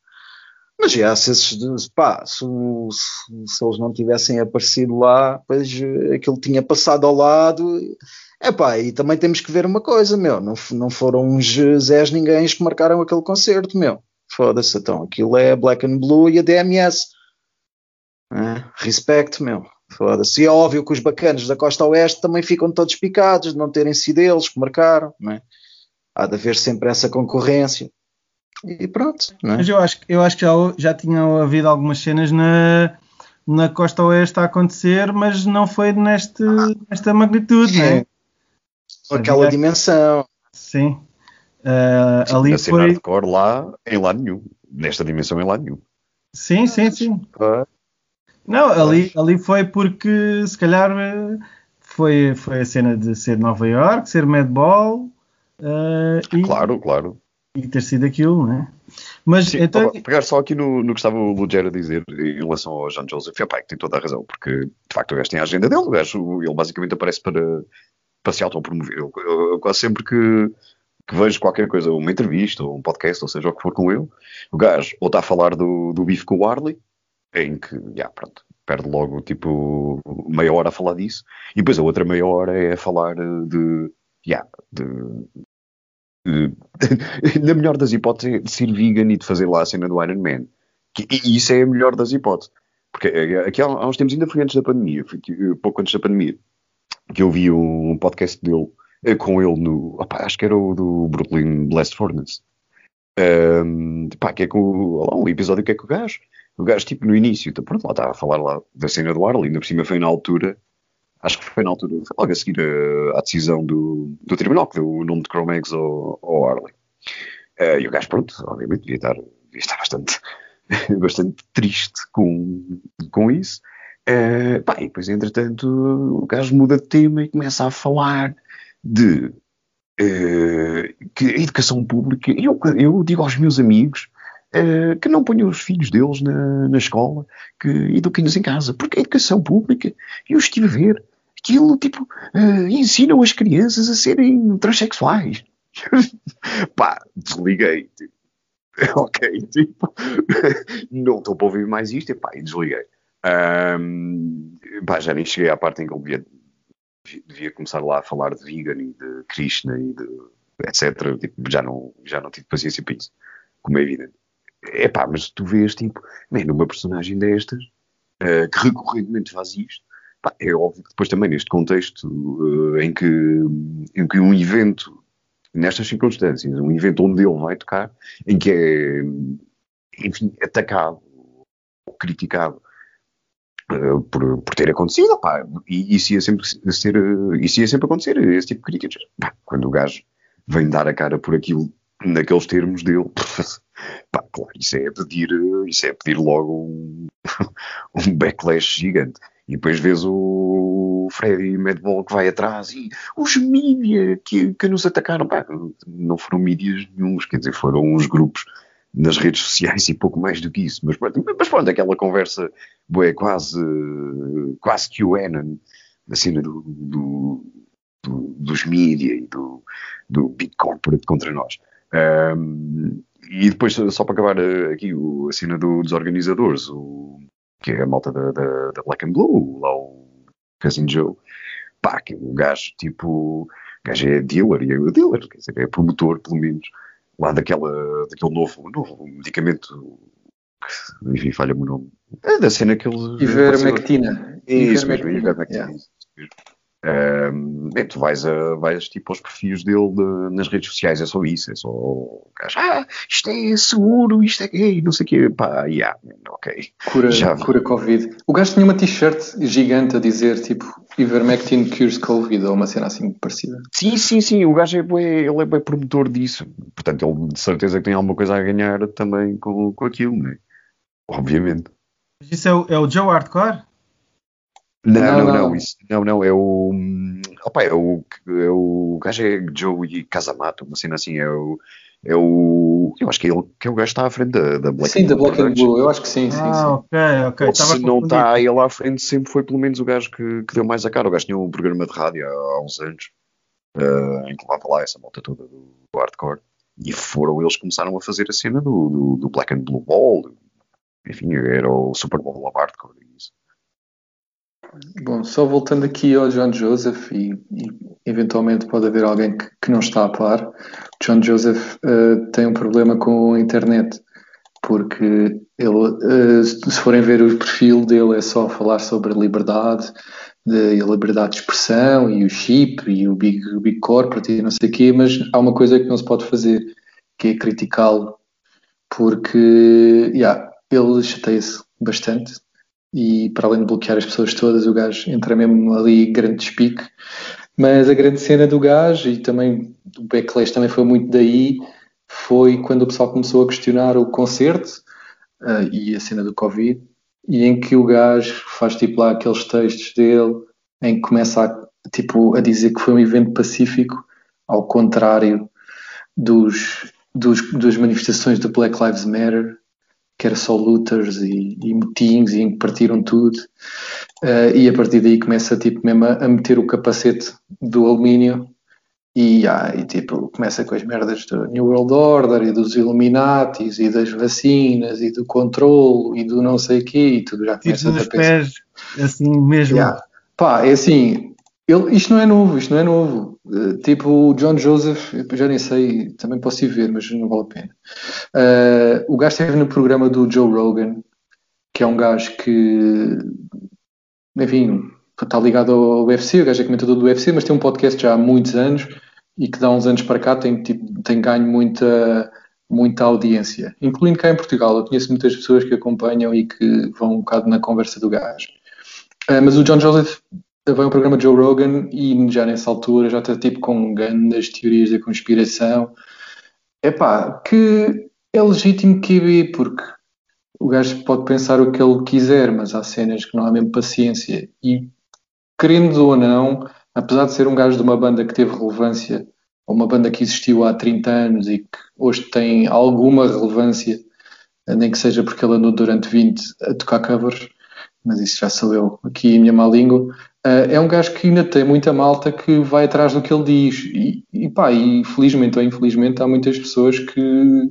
Speaker 3: Mas já, se esses. Pá, se, o- se- se eles não tivessem aparecido lá, pois eh, aquilo tinha passado ao lado. É pá, e também temos que ver uma coisa, meu. Não, não foram uns Zés ninguém que marcaram aquele concerto, meu. Foda-se, então. Aquilo é Black and Blue e a DMS. É, meu. Foda-se. E é óbvio que os bacanos da costa oeste também ficam todos picados de não terem sido eles que marcaram, não é? Há de haver sempre essa concorrência. E pronto, não é?
Speaker 1: Mas eu acho, que- eu acho que já, já tinha havido algumas cenas na, na costa oeste a acontecer, mas não foi neste, nesta magnitude, né?
Speaker 3: Com aquela
Speaker 1: Havia-
Speaker 3: dimensão.
Speaker 1: Sim. Ah, ali
Speaker 4: a cena
Speaker 1: foi.
Speaker 4: hardcore lá, em lado nenhum. Nesta dimensão, em lado nenhum.
Speaker 1: Sim, sim, sim. Não, ali, ali foi porque se calhar eh, foi, foi a cena de ser Nova York, ser Madball eh, e,
Speaker 4: Claro, claro.
Speaker 1: e ter sido aquilo, né? Mas
Speaker 4: Sim,
Speaker 1: então.
Speaker 4: pegar só aqui no, no que estava o Lugero a dizer em relação ao John Joseph, epá, que tem toda a razão, porque de facto o gajo tem a agenda dele, o gajo, ele basicamente aparece para, para se autopromover. Eu, eu, eu quase sempre que, que vejo qualquer coisa, uma entrevista ou um podcast, ou seja o que for com ele, o gajo ou está a falar do, do bife com o Harley, em que, já, pronto, perde logo tipo meia hora a falar disso, e depois a outra meia hora é a falar eh, de, já, de, na melhor das hipóteses, de ser vegan e de fazer lá a cena do Iron Man. Que, e isso é a melhor das hipóteses. Porque eh, aqui há, uns tempos, ainda foi antes da pandemia, eh, pouco antes da pandemia, que eu vi um podcast dele, eh, com ele no, opá, acho que era o do Brooklyn Blast Furnace. Ahm, pá, que é com lá, um episódio que é com o gajo. O gajo, tipo, no início, então, pronto, lá estava a falar lá da cena do Arley, ainda por cima foi na altura, acho que foi na altura, logo a seguir a, à decisão do, do tribunal, que deu o nome de Chromex ao, ao Arley. Eh, e o gajo, pronto, obviamente devia estar, devia estar bastante, bastante triste com, com isso. Eh, pá, e depois, entretanto, o gajo muda de tema e começa a falar de eh, que a educação pública, eu, eu digo aos meus amigos eh, que não ponham os filhos deles na, na escola, que eduquem-nos em casa, porque a educação pública, eu estive a ver, aquilo tipo, eh, ensinam as crianças a serem transexuais. Pá, desliguei. Tipo, ok, tipo, não estou para ouvir mais isto, e pá, e desliguei. Ahm, pá, já nem cheguei à parte em que ele devia, devia começar lá a falar de vegan e de Krishna e de etc. Tipo, já não, já não tive paciência para isso, como é evidente. É pá, mas tu vês, tipo, man, uma personagem destas eh, que recorrentemente faz isto, pá, é óbvio que depois também neste contexto eh, em, que, em que um evento, nestas circunstâncias, um evento onde ele vai tocar, em que é, enfim, atacado ou criticado eh, por, por ter acontecido, pá, e isso ia sempre ser, isso ia sempre acontecer, esse tipo de críticas. Pá, quando o gajo vem dar a cara por aquilo naqueles termos dele, pá, claro, isso é pedir, eh, isso é pedir logo um, um backlash gigante. E depois vês o Freddy Madball que vai atrás e os mídia que, que nos atacaram, pá, não foram mídias nenhums, quer dizer, foram uns grupos nas redes sociais e pouco mais do que isso. Mas mas pronto aquela conversa bué, quase, quase que o cena do, do, do- dos mídia e do, do Big Corporate contra nós. Ahm, e depois, só para acabar eh, aqui, o, a cena do, dos organizadores, o, que é a malta da, da, da Black and Blue, lá o Cousin Joe, pá, que o gajo, tipo, o gajo é dealer, e é dealer, quer dizer, é promotor, pelo menos, lá daquela, daquele novo, novo medicamento, que, enfim, falha-me o nome, é da cena que ele...
Speaker 2: Ivermectina.
Speaker 4: Isso mesmo, Ivermectina. Yeah. Um, bem, tu vais, a, vais tipo aos perfis dele de, nas redes sociais, é só isso, é só o gajo, ah, isto é seguro, isto é gay, não sei o quê, pá, yeah, ok.
Speaker 2: Cura, Já cura Covid. O gajo tinha uma t-shirt gigante a dizer tipo Ivermectin cures Covid ou uma cena assim parecida.
Speaker 4: Sim, sim, sim, o gajo é bem, ele é bem promotor disso, portanto ele de certeza que tem alguma coisa a ganhar também com, com aquilo, né? Obviamente.
Speaker 1: Isso é o, é o Joe Hardcore?
Speaker 4: Não, não, não, não, isso, não, não, é o. Opa, é o, é o gajo é Joey Casamato, uma cena assim, é o. É o. Eu acho que é ele que é o gajo que está à frente da, da
Speaker 2: Black Sim, da Black and Blue, eu acho que sim, sim. Ah, sim.
Speaker 1: ok, ok.
Speaker 4: se não está ele à frente, sempre foi pelo menos o gajo que, que deu mais a cara. O gajo tinha um programa de rádio há, há uns anos uh, em que levava lá essa volta toda do, do, hardcore. E foram eles que começaram a fazer a cena do, do, do Black and Blue Ball. Enfim, era o Super Bowl of Hardcore. Isso.
Speaker 2: Bom, só voltando aqui ao John Joseph e, e eventualmente pode haver alguém que, que, não está a par. John Joseph uh, tem um problema com a internet porque ele, uh, se forem ver o perfil dele é só falar sobre a liberdade, de, a liberdade de expressão e o chip e o big, o big corporate e não sei o quê, mas há uma coisa que não se pode fazer que é criticá-lo porque yeah, ele chateia-se bastante e para além de bloquear as pessoas todas, o gajo entra mesmo ali grande despique. Mas a grande cena do gajo, e também o backlash também foi muito daí, foi quando o pessoal começou a questionar o concerto uh, e a cena do Covid, e em que o gajo faz tipo lá aqueles textos dele, em que começa a, tipo, a dizer que foi um evento pacífico, ao contrário dos, dos, das manifestações do Black Lives Matter, que era só looters e, e motins e em que partiram tudo. Uh, e a partir daí começa tipo, mesmo a, a meter o capacete do alumínio e, ah, e tipo, começa com as merdas do New World Order e dos Illuminatis e das vacinas e do controle e do não sei o quê e tudo já começa
Speaker 1: a pés, assim mesmo.
Speaker 2: Yeah. Pá, é assim, ele, isto não é novo, isto não é novo. Uh, tipo o John Joseph, já nem sei, também posso ir ver, mas não vale a pena. Uh, o gajo esteve no programa do Joe Rogan, que é um gajo que, enfim, está ligado ao UFC, o gajo é comentador do UFC, mas tem um podcast já há muitos anos e que dá uns anos para cá tem, tipo, tem ganho muita, muita audiência, incluindo cá em Portugal. Eu conheço muitas pessoas que acompanham e que vão um bocado na conversa do gajo. Uh, mas o John Joseph vai um programa de Joe Rogan e já nessa altura já está tipo com grandes teorias da conspiração. É pá, que é legítimo que vi, porque o gajo pode pensar o que ele quiser, mas há cenas que não há mesmo paciência. E querendo ou não, apesar de ser um gajo de uma banda que teve relevância, ou uma banda que existiu há 30 anos e que hoje tem alguma relevância, nem que seja porque ele andou durante 20 a tocar covers, mas isso já sou eu aqui a minha má língua, Uh, é um gajo que ainda tem muita malta que vai atrás do que ele diz. E, e pá, e felizmente ou infelizmente há muitas pessoas que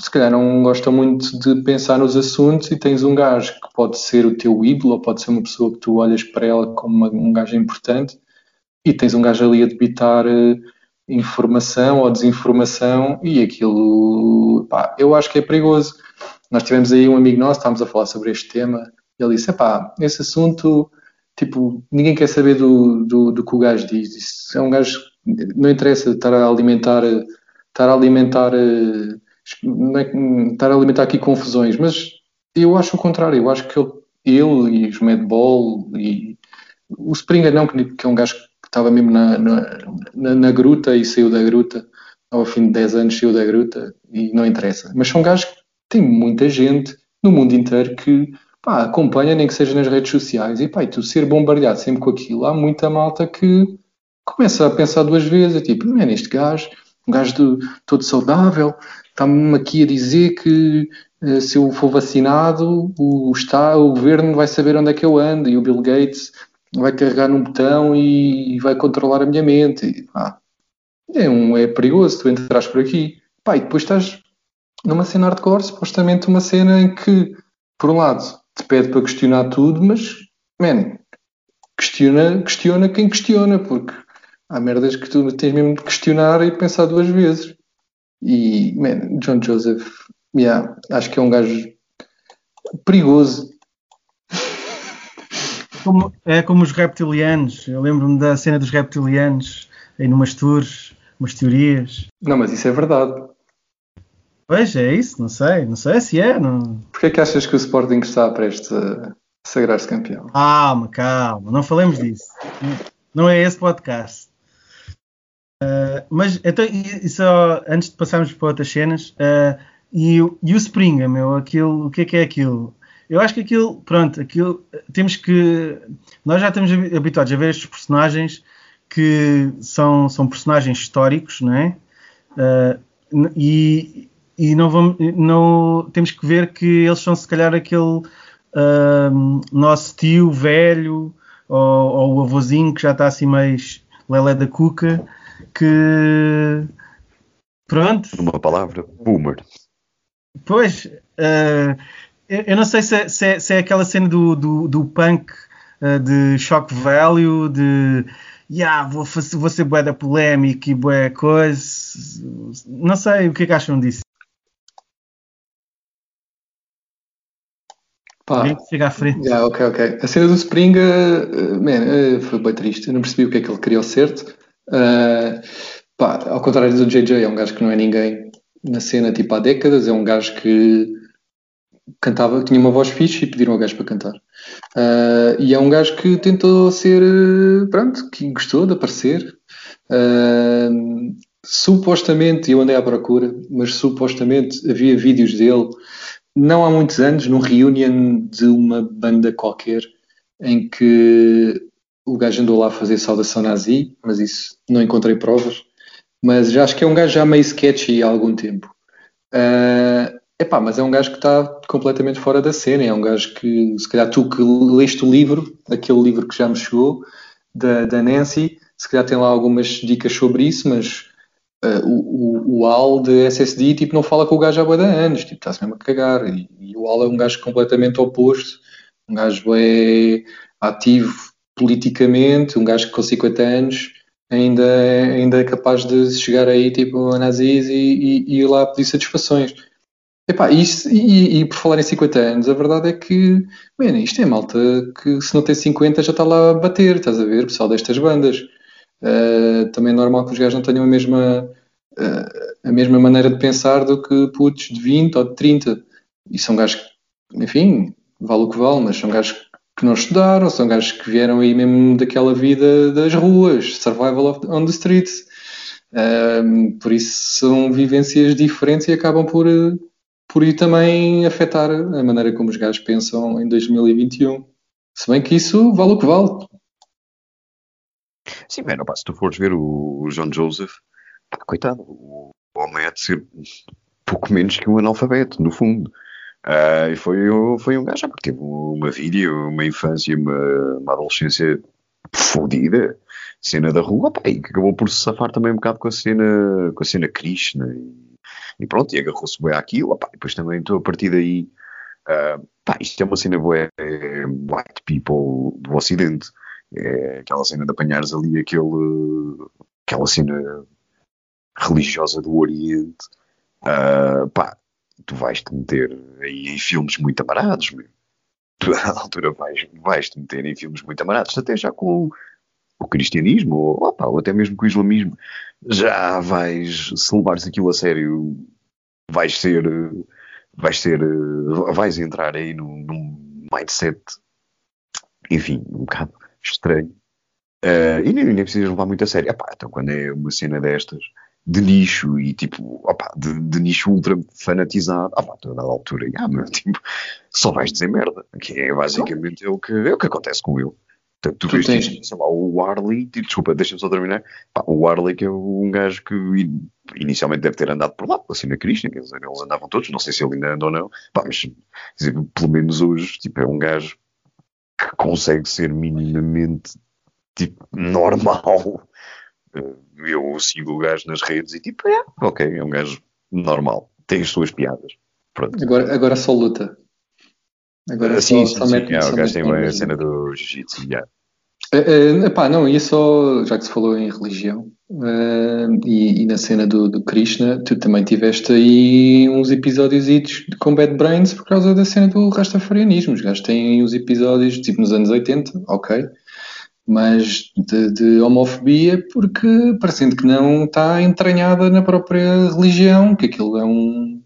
Speaker 2: se calhar não gostam muito de pensar nos assuntos e tens um gajo que pode ser o teu ídolo ou pode ser uma pessoa que tu olhas para ela como uma, um gajo importante e tens um gajo ali a debitar uh, informação ou desinformação e aquilo, pá, eu acho que é perigoso. Nós tivemos aí um amigo nosso, estávamos a falar sobre este tema e ele disse, pá, esse assunto tipo, ninguém quer saber do, do, do que o gajo diz. Isso é um gajo, não interessa estar a alimentar, estar a alimentar, é, estar a alimentar aqui confusões, mas eu acho o contrário, eu acho que ele, ele e os Madball e o Springer não, que é um gajo que estava mesmo na, na, na, gruta e saiu da gruta, ao fim de 10 anos saiu da gruta e não interessa. Mas são gajos que tem muita gente no mundo inteiro que pá, acompanha, nem que seja nas redes sociais, e pá, e tu ser bombardeado sempre com aquilo, há muita malta que começa a pensar duas vezes, é tipo, não é neste gajo, um gajo de, todo saudável, está-me aqui a dizer que uh, se eu for vacinado, o, está, o governo vai saber onde é que eu ando, e o Bill Gates vai carregar num botão e, e vai controlar a minha mente, e, pá, é, um, é perigoso tu entras por aqui, pá, e depois estás numa cena hardcore, supostamente uma cena em que, por um lado, te pede para questionar tudo, mas, man, questiona, questiona quem questiona, porque há merdas que tu tens mesmo de questionar e pensar duas vezes. E, man, John Joseph, yeah, acho que é um gajo perigoso.
Speaker 1: Como- é como os reptilianos. Eu lembro-me da cena dos reptilianos em numas tours, umas teorias.
Speaker 2: Não, mas isso é verdade.
Speaker 1: Pois é isso, não sei, não sei se é. Não...
Speaker 2: Porquê é que achas que o Sporting está prestes a sagrar-se campeão?
Speaker 1: Calma, calma, não falemos disso. Não é esse podcast. Ah, mas então, e, e só antes de passarmos para outras cenas, ah, e, o- e o Springa, meu, aquilo, o que é que é aquilo? Eu acho que aquilo, pronto, aquilo temos que. Nós já estamos habi- habituados a ver estes personagens que são, são personagens históricos, não é? N- e e não, vamos, não temos que ver que eles são se calhar aquele nosso tio velho ou, ou o avôzinho que já está assim meio lelé da cuca que pronto,
Speaker 4: Numa palavra, boomer.
Speaker 1: Pois, eh, eu, eu não sei se é, se é- se é aquela cena do, do, do punk eh, de shock value, de yeah, vou, fazer, vou ser bué da polémica e bué coisa. Não sei o que é que acham disso.
Speaker 2: Pá,
Speaker 1: chega à frente.
Speaker 2: Yeah, ok, ok. A cena do Springa, eh, man, eh, foi bem triste. Eu não percebi o que é que ele queria ao certo. Ah, pá, ao contrário do JJ, é um gajo que não é ninguém na cena tipo há décadas. É um gajo que cantava, tinha uma voz fixe e pediram ao gajo para cantar. Ah, e é um gajo que tentou ser, pronto, que gostou de aparecer. Ah, supostamente, eu andei à procura, mas supostamente havia vídeos dele não há muitos anos, num reunion de uma banda qualquer, em que o gajo andou lá a fazer saudação nazi, mas isso não encontrei provas. Mas já acho que é um gajo já meio sketchy há algum tempo. Ah, epá, mas é um gajo que está completamente fora da cena. É um gajo que, se calhar, tu que leste o livro, aquele livro que já me chegou, da, da Nancy, se calhar tem lá algumas dicas sobre isso, mas Uh, o, o, o Al de SSD tipo, não fala com o gajo há de anos, tipo, está-se mesmo a cagar. E, e o Al é um gajo completamente oposto, um gajo é ativo politicamente, um gajo que com 50 anos ainda, é- ainda é capaz de chegar aí tipo a nazis e, e, e ir lá pedir satisfações. Epá, isso, e, e por falar em 50 anos, a verdade é que, man, isto é malta que se não tem 50 já está lá a bater, estás a ver, pessoal destas bandas. Uh, também é normal que os gajos não tenham a mesma, uh, a mesma maneira de pensar do que putos de 20 ou de 30. E são gajos enfim, vale o que vale, mas são gajos que não estudaram, são gajos que vieram aí mesmo daquela vida das ruas, survival of, on the streets. Um, por isso são vivências diferentes e acabam por, uh, por ir também afetar a maneira como os gajos pensam em 2021. Se bem que isso vale o que vale.
Speaker 4: Sim, mano, pá, se tu fores ver o, o John Joseph, pá, coitado, o homem é de ser pouco menos que um analfabeto, no fundo. Ah, e foi, o- foi um gajo que teve uma vida, uma infância, uma, uma adolescência fodida, cena da rua, pá, e que acabou por se safar também um bocado com a cena, com a cena Krishna. E, e pronto, e agarrou-se bem àquilo, pá, e depois também estou a partir daí. ah, pá, isto é uma cena bué, é, white people do Ocidente. É aquela cena de apanhares ali aquele, aquela cena religiosa do Oriente. Ah, pá, tu vais-te meter aí em filmes muito amarados, meu. Tu, à altura vais, vais-te meter em filmes muito amarados, até já com o cristianismo, ou, opá, ou até mesmo com o islamismo. Já vais, se levares aquilo a sério, vais ser, vais ser, vais entrar aí num, num mindset, enfim, um bocado estranho. Eh, e nem, nem precisas levar muito a sério. Epá, então quando é uma cena destas, de nicho e tipo, opá, de, de nicho ultra fanatizado, opá, tu a dada altura, ah, meu, tipo, só vais dizer merda, que é basicamente é o que, é o que acontece com ele. Portanto, tu,
Speaker 2: Tu
Speaker 4: vês,
Speaker 2: tens-
Speaker 4: sei lá, o Warley, tipo, desculpa, deixa-me só terminar. Pá, o Warley que é um gajo que in- inicialmente deve ter andado por lá, assim na Krishna, quer dizer, eles andavam todos, não sei se ele ainda anda ou não, pá, mas dizer, pelo menos hoje, tipo, é um gajo que consegue ser minimamente tipo, normal. Eh, Eu sigo o gajo nas redes e tipo, é, ok, é um gajo normal. tem as suas piadas. Pronto.
Speaker 2: Agora, agora só luta. Agora
Speaker 4: sim,
Speaker 2: só,
Speaker 4: sim,
Speaker 2: só
Speaker 4: sim.
Speaker 2: mete- só
Speaker 4: o gajo tem a
Speaker 2: nomes.
Speaker 4: cena do jiu-jitsu. yeah.
Speaker 2: Eh, eh, não, ia só, já que se falou em religião eh, e, e na cena do, do Krishna, tu também tiveste aí uns episódios com Bad Brains por causa da cena do rastafarianismo. Os gajos têm uns episódios, tipo nos anos 80, ok, mas de, de homofobia, porque parecendo que não está entranhada na própria religião, que aquilo é um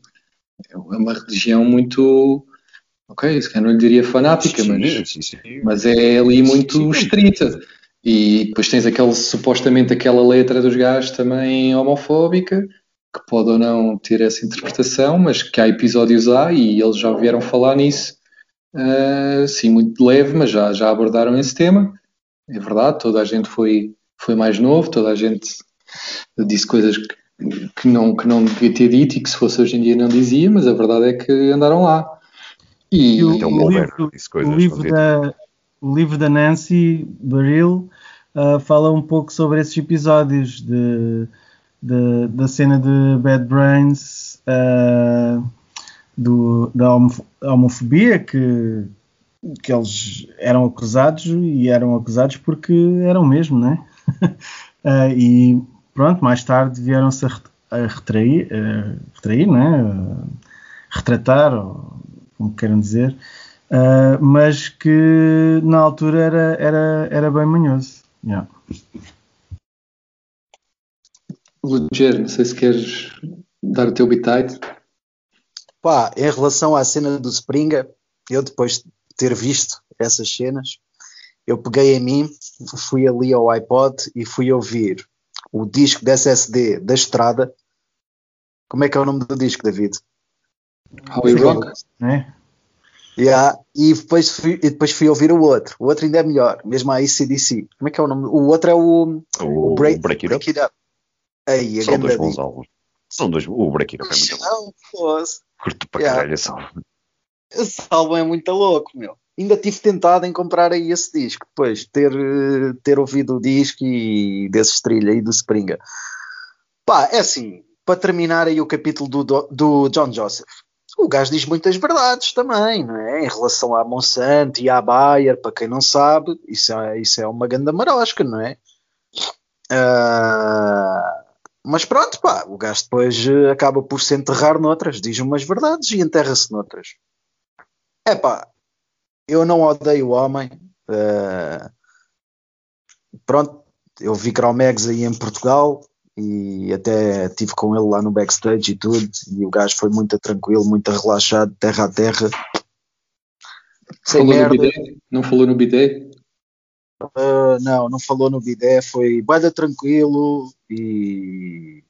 Speaker 2: é uma religião muito, ok, se calhar não lhe diria fanática,
Speaker 4: Sim,
Speaker 2: mas
Speaker 4: sim, sim.
Speaker 2: mas é ali muito
Speaker 4: Sim.
Speaker 2: estrita. E depois tens aquele, supostamente aquela letra dos gajos também homofóbica, que pode ou não ter essa interpretação, mas que há episódios há e eles já vieram falar nisso, ah, sim, muito leve, mas já, já abordaram esse tema. É verdade, toda a gente foi, foi mais novo, toda a gente disse coisas que, que, não, que não devia ter dito e que se fosse hoje em dia não dizia, mas a verdade é que andaram lá. E,
Speaker 1: E o,
Speaker 4: Então,
Speaker 1: livro,
Speaker 4: coisas
Speaker 1: o, livro da, o livro da Nancy Baril ah, fala um pouco sobre esses episódios de, de- da cena de Bad Brains, ah, do- da homo- homofobia, que, que eles eram acusados e eram acusados porque eram mesmo, né? Ah, e pronto, mais tarde vieram-se a, ret- a retrair, a retrair, né? A retratar, ou como queiram dizer, ah, mas que na altura era, era, era bem manhoso. Yeah.
Speaker 2: Roger, não sei se queres dar o teu bitite.
Speaker 3: Pá, em relação à cena do Springa, eu depois de ter visto essas cenas, eu peguei em mim, fui ali ao iPod e fui ouvir o disco da SSD da Estrada. Como é que é o nome do disco, David?
Speaker 2: How We Rock?
Speaker 1: Né?
Speaker 3: Yeah, e, depois fui, e depois fui ouvir o outro. O outro ainda é melhor, mesmo a ACDC. Como é que é o nome? O outro é o,
Speaker 4: O,
Speaker 3: o Break,
Speaker 4: Break It Up.
Speaker 3: Break It Up. Aí,
Speaker 4: São dois bons álbuns. São dois. O Break It Up é muito bom.
Speaker 3: Não, fosse.
Speaker 4: Curto para
Speaker 3: Yeah.
Speaker 4: caralho esse álbum.
Speaker 3: Esse álbum é muito louco, meu. Ainda tive tentado em comprar aí esse disco, depois de ter, ter ouvido o disco e desse trilha aí do Springa. Pá, é assim, para terminar aí o capítulo do, do John Joseph. O gajo diz muitas verdades também, não é? Em relação à Monsanto e à Bayer, para quem não sabe, isso é, isso é uma ganda marosca, não é? Ah, mas pronto, pá, o gajo depois eh, acaba por se enterrar noutras, diz umas verdades e enterra-se noutras. É pá, eu não odeio o homem. eh, pronto, eu vi Cromegs aí em Portugal e até estive com ele lá no backstage e tudo. E o gajo foi muito tranquilo, muito relaxado, terra a terra. Sem
Speaker 2: Falou no
Speaker 3: merda.
Speaker 2: bidé? Não falou no bidé?
Speaker 3: Uh, não, não falou no bidé, foi bada tranquilo e.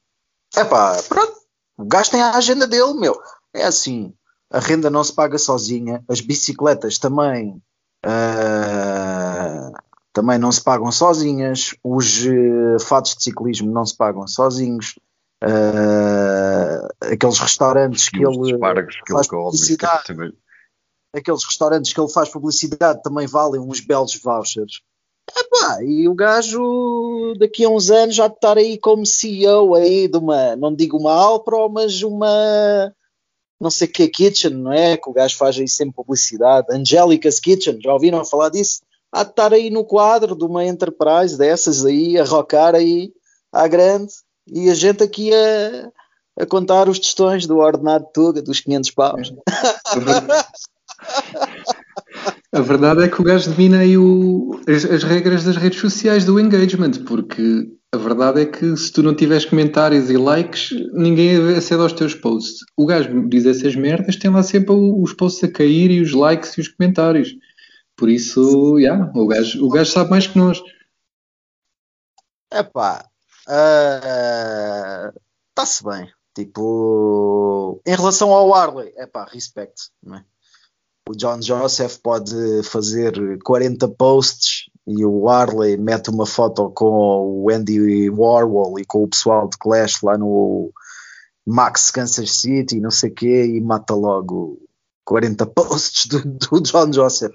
Speaker 3: Epá, pronto, o gajo tem a agenda dele, meu. É assim, a renda não se paga sozinha, as bicicletas também. uh, também não se pagam sozinhas, os uh, fatos de ciclismo não se pagam sozinhos, uh, aqueles restaurantes que ele
Speaker 4: que
Speaker 3: faz publicidade.
Speaker 4: também.
Speaker 3: aqueles restaurantes que ele faz publicidade também valem uns belos vouchers. Epá, e o gajo daqui a uns anos já de estar aí como CEO aí de uma, não digo uma Alpro, mas uma não sei que Kitchen, não é? Que o gajo faz aí sempre publicidade. Angelica's Kitchen, já ouviram falar disso? Há de estar aí no quadro de uma Enterprise dessas aí, a rocar aí à grande, e a gente aqui a, a contar os tostões do ordenado de Tuga, dos 500 paus.
Speaker 2: A verdade, é que o gajo domina aí o- as, as regras das redes sociais do engagement, porque a verdade é que se tu não tiveres comentários e likes, ninguém acede aos teus posts. O gajo diz essas merdas, tem lá sempre os posts a cair e os likes e os comentários. Por isso, yeah, o, gajo, o gajo sabe mais que nós.
Speaker 3: Epá, está-se bem. Tipo, em relação ao Harley, epá, respect. não é? O John Joseph pode fazer 40 posts e o Harley mete uma foto com o Andy Warhol e com o pessoal de Clash lá no Max Kansas City, não sei o quê, e mata logo 40 posts do, do John Joseph.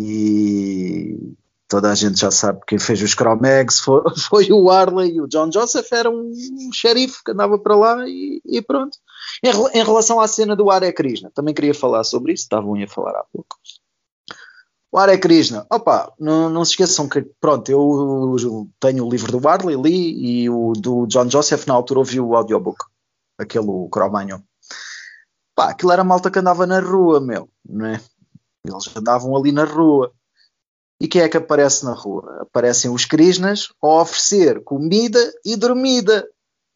Speaker 3: E toda a gente já sabe que quem fez os Chromegs foi, foi o Harley e o John Joseph era um xerife que andava para lá e, e pronto. Em, em relação à cena do Hare Krishna, também queria falar sobre isso, estavam a falar há pouco. O Hare Krishna, opa, não, não se esqueçam que, pronto, eu tenho o livro do Barley, li, e o do John Joseph na altura ouvi o audiobook, aquele Cromagnon. Pá, aquilo era malta que andava na rua, meu, não é? Eles andavam ali na rua. E quem é que aparece na rua? Aparecem os Krishnas a oferecer comida e dormida.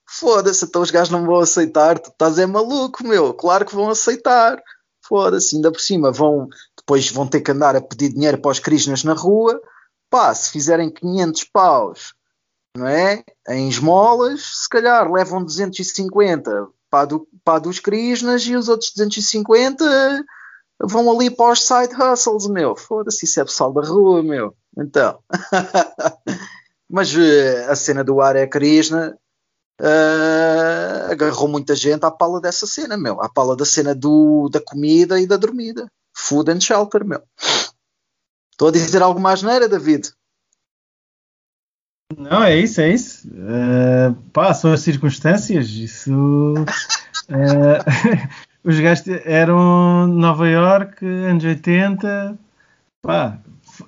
Speaker 3: Foda-se, então os gajos não vão aceitar. Tu estás é maluco, meu. Claro que vão aceitar. Foda-se, ainda por cima vão, depois vão ter que andar a pedir dinheiro para os Krishnas na rua. Pá, se fizerem 500 paus, não é? Em esmolas, se calhar levam 250 para, do, para dos Krishnas e os outros 250 vão ali para os side hustles, meu. Foda-se, isso é pessoal da rua, meu. Então. Mas eh, a cena do Hare Krishna eh, agarrou muita gente à pala dessa cena, meu. À pala da cena do, da comida e da dormida. Food and shelter, meu. Estou a dizer algo mais neira, David?
Speaker 1: Não, é isso, é isso. Uh, pá, são as circunstâncias. Isso. uh, os gajos eram Nova York, anos 80. Pá,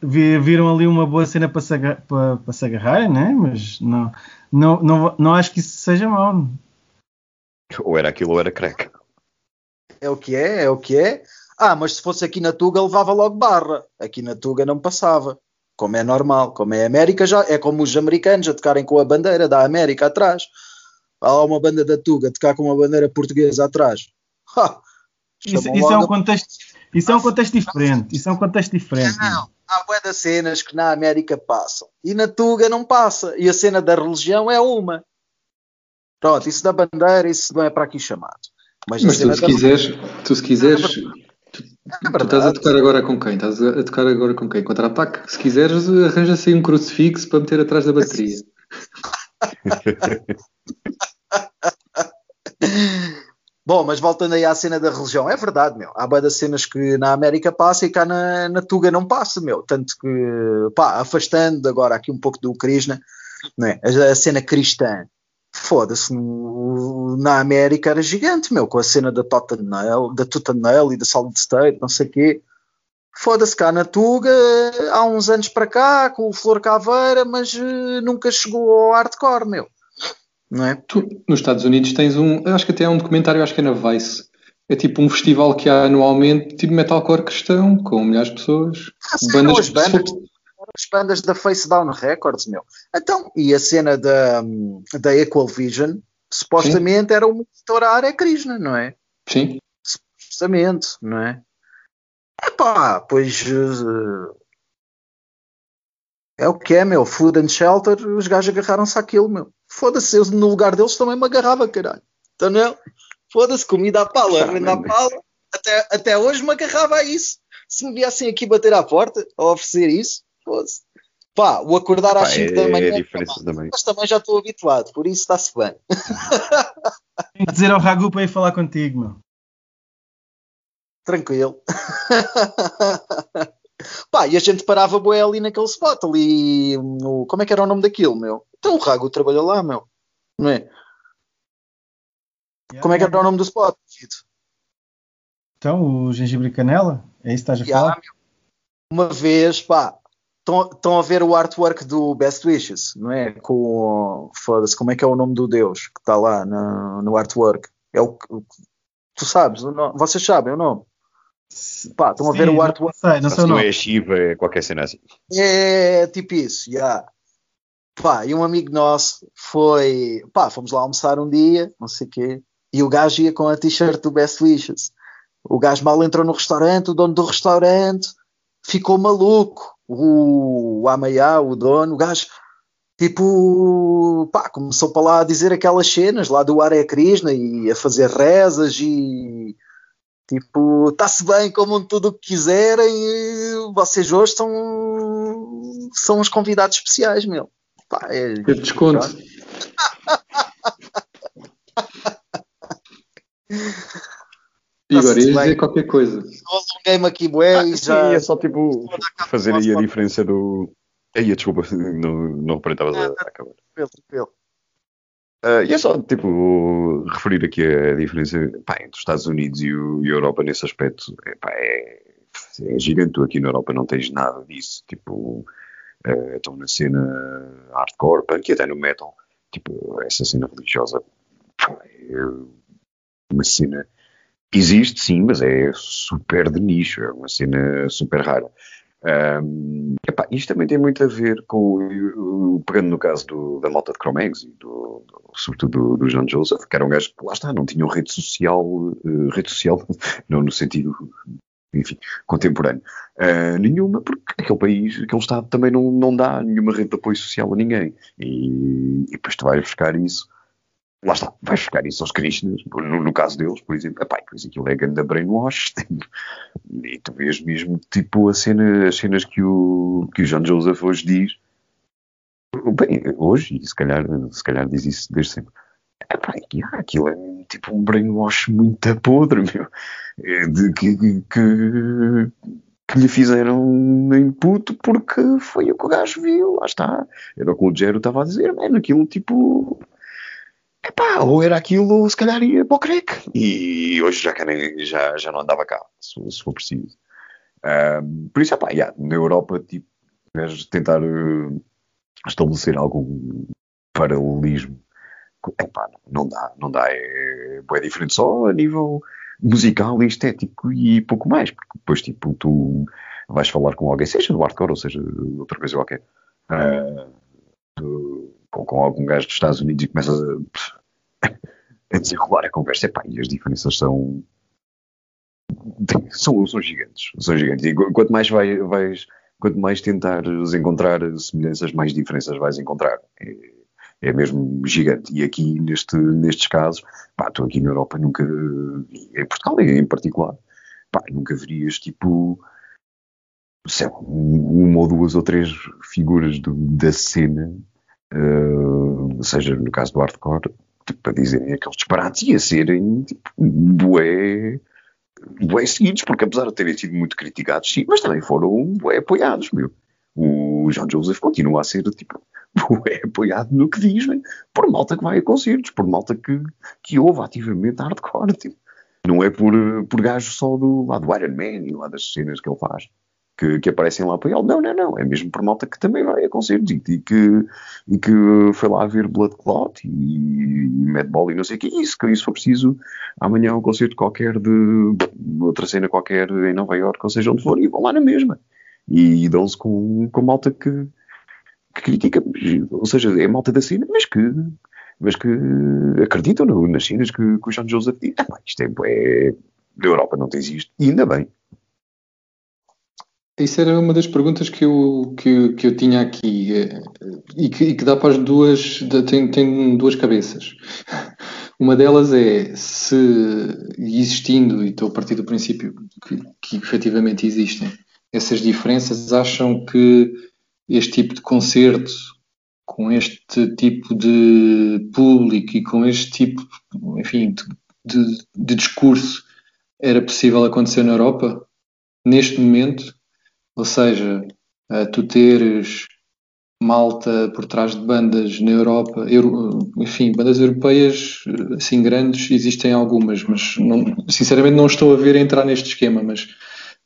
Speaker 1: vi- viram ali uma boa cena para se, para, para se agarrarem, né? Mas não, não, não, não acho que isso seja mau.
Speaker 4: Ou era aquilo ou era crack.
Speaker 3: É o que é, é o que é. Ah, mas se fosse aqui na Tuga levava logo barra. Aqui na Tuga não passava. Como é normal. Como é América, já é como os americanos a tocarem com a bandeira da América atrás. Há lá uma banda da Tuga a tocar com uma bandeira portuguesa atrás.
Speaker 1: Isso, isso é um contexto, isso é um contexto diferente. Isso é um contexto diferente.
Speaker 3: Não, há bué das cenas que na América passam. E na Tuga não passa. E a cena da religião é uma. Pronto, isso da bandeira, isso não é para aqui chamado. Mas, a
Speaker 2: Mas tu se
Speaker 3: da-
Speaker 2: quiseres, tu se quiseres, tu,
Speaker 3: É
Speaker 2: tu estás a tocar agora com quem? Estás a tocar agora com quem? Contra-ataque? Se quiseres, arranja-se aí um crucifixo para meter atrás da bateria.
Speaker 3: Bom, mas voltando aí à cena da religião, é verdade, meu. Há das cenas que na América passa e cá na, na Tuga não passa, meu. Tanto que, pá, afastando agora aqui um pouco do Krishna, não é? a, a cena cristã, foda-se, na América era gigante, meu, com a cena da Tottenham, da Tottenham e da Solid State, não sei o quê. Foda-se cá na Tuga, há uns anos para cá, com o Flor Caveira, mas eh, nunca chegou ao hardcore, meu. Não é?
Speaker 2: Tu, nos Estados Unidos tens um, acho que até há um documentário, acho que é na Vice. É tipo um festival que há anualmente, tipo metalcore cristão, com milhares de pessoas.
Speaker 3: Ah, sim, bandas,
Speaker 2: for-
Speaker 3: as bandas da Face Down Records, meu. Então, e a cena da, da Equal Vision, supostamente era uma editora Are Krishna, não é?
Speaker 2: Sim.
Speaker 3: Supostamente, não é? Epá, pois. eh, é o que é, meu. Food and Shelter, os gajos agarraram-se àquilo, meu. Foda-se, eu no lugar deles também me agarrava, caralho. Então não? Foda-se, comida à pala, renda à pala. Até, até hoje me agarrava a isso. Se me viessem aqui bater à porta, a oferecer isso, foda-se. Pá, o acordar às
Speaker 4: Pá,
Speaker 3: 5
Speaker 4: é,
Speaker 3: da manhã.
Speaker 4: é também.
Speaker 3: Mas também já estou habituado, por isso está-se bem.
Speaker 1: Tenho que dizer ao Ragu para ir falar contigo, meu.
Speaker 3: Tranquilo. Pá, e a gente parava bué ali naquele spot, ali no. Como é que era o nome daquilo, meu? Então o Rago trabalhou lá, meu. Não é? Como é que era o nome do spot?
Speaker 1: Então, o gengibre canela? É isso que estás a
Speaker 3: Ya,
Speaker 1: falar?
Speaker 3: meu. Uma vez, pá, estão a ver o artwork do Best Wishes, não é? Com. Foda-se, como é que é o nome do Deus que está lá no, no artwork? É o Tu sabes, vocês sabem o nome? Pá, estão a ver
Speaker 1: Sim,
Speaker 3: o artwork.
Speaker 1: Não sei, não sei o
Speaker 4: se não
Speaker 1: nome.
Speaker 4: é Shiva, é qualquer cena assim.
Speaker 3: É tipo isso, já. Pá, e um amigo nosso foi. Pá, fomos lá almoçar um dia, não sei o quê, e o gajo ia com a t-shirt do Best Wishes. O gajo mal entrou no restaurante, o dono do restaurante ficou maluco. O, o Amayá, o dono, o gajo, tipo, pá, começou para lá a dizer aquelas cenas lá do Hare Krishna e a fazer rezas e Tipo, está-se bem, comam tudo o que quiserem. e Vocês hoje são, são os convidados especiais, meu. Pá, é,
Speaker 2: Teve desconto. E agora,
Speaker 3: Está-se
Speaker 2: ias dizer qualquer coisa.
Speaker 3: alonguei-me aqui, bué,
Speaker 4: Ah,
Speaker 3: e
Speaker 4: sim,
Speaker 3: já.
Speaker 4: é só tipo fazer aí a diferença do. Aí, desculpa, não, não reparei, estavas a, a acabar.
Speaker 3: Tranquilo, tranquilo.
Speaker 4: Uh, e é só, tipo, referir aqui a diferença pá, entre os Estados Unidos e, a Europa nesse aspecto. Pá, é, é, gigante. Tu aqui na Europa não tens nada disso. Tipo, uh, estão na cena hardcore, punk e até no metal. Tipo, essa cena religiosa pá, é uma cena existe, sim, mas é super de nicho. É uma cena super rara. Um, epá, isto também tem muito a ver com, pegando no caso do, da malta de Chromex e do, do, sobretudo do, do John Joseph, que era um gajo que lá está, não tinham rede social, uh, rede social, não no sentido, enfim, contemporâneo, uh, nenhuma, porque aquele país, aquele Estado também não, não dá nenhuma rede de apoio social a ninguém. E, e depois tu vais buscar isso lá está, vais buscar isso aos Krishnas, no, no, caso deles, por exemplo, epá, pois aquilo é grande brainwash, e tu vês mesmo, tipo, cena, as cenas que o, que o John Joseph hoje diz, bem, hoje, e se calhar, se calhar diz isso desde sempre, epá, aquilo é tipo um brainwash muito podre, meu, é de que, que, que lhe fizeram input porque foi o que o gajo viu, lá está, era o que o Jero estava a dizer, mano, aquilo tipo Epá, ou era aquilo, se calhar ia para o crack. E hoje já, já, já não andava cá, se, se for preciso. Um, por isso, epá, yeah, na Europa, tipo, de tentar uh, estabelecer algum paralelismo, epá, não, não dá, não dá. É, é diferente só a nível musical e estético e pouco mais. Porque depois, tipo, tu vais falar com alguém, seja do hardcore ou seja outra coisa qualquer. Uh, com, com algum gajo dos Estados Unidos e começas a, a desenrolar a conversa. Epá, e as diferenças são, são, são gigantes. São gigantes. E quanto mais vai, vais, quanto mais tentares encontrar semelhanças, mais diferenças vais encontrar. É, é mesmo gigante. E aqui, neste, nestes casos, pá, estou aqui na Europa, nunca, em Portugal em particular, pá, nunca verias tipo, sei uma ou duas ou três figuras do, da cena uh, seja no caso do hardcore, tipo, para dizerem aqueles disparates e a serem tipo, bué, bué seguidos, porque apesar de terem sido muito criticados, sim, mas também foram bué apoiados, meu. O John Joseph continua a ser tipo bué apoiado no que diz, né? por malta que vai a concertos, por malta que, que ouve ativamente hardcore, tipo. Não é por, por gajo só do, lá do Iron Man e lá das cenas que ele faz que, que aparecem lá para ele. Não, não, não. É mesmo por malta que também vai a concertos e, que, e que foi lá ver Blood Clot e, Madball e não sei o que. Isso, que isso for preciso, amanhã um concerto qualquer de outra cena qualquer em Nova York, ou seja, onde for, e vão lá na mesma. E, e dão-se com, com malta que, que critica, ou seja, é malta da cena, mas que mas que acreditam no, nas cenas que, que o John Joseph diz. Ah, isto é, é, da Europa não tens isto, e ainda bem.
Speaker 2: Isso era uma das perguntas que eu, que, que eu tinha aqui eh, e que, e que dá para as duas, tem, tem duas cabeças. Uma delas é se existindo, e estou a partir do princípio que, que efetivamente existem essas diferenças, acham que este tipo de concerto, com este tipo de público e com este tipo, enfim, de, de, de discurso, era possível acontecer na Europa? Neste momento, ou seja, tu teres malta por trás de bandas na Europa, Euro, enfim, bandas europeias assim grandes existem algumas, mas não, sinceramente não estou a ver entrar neste esquema, mas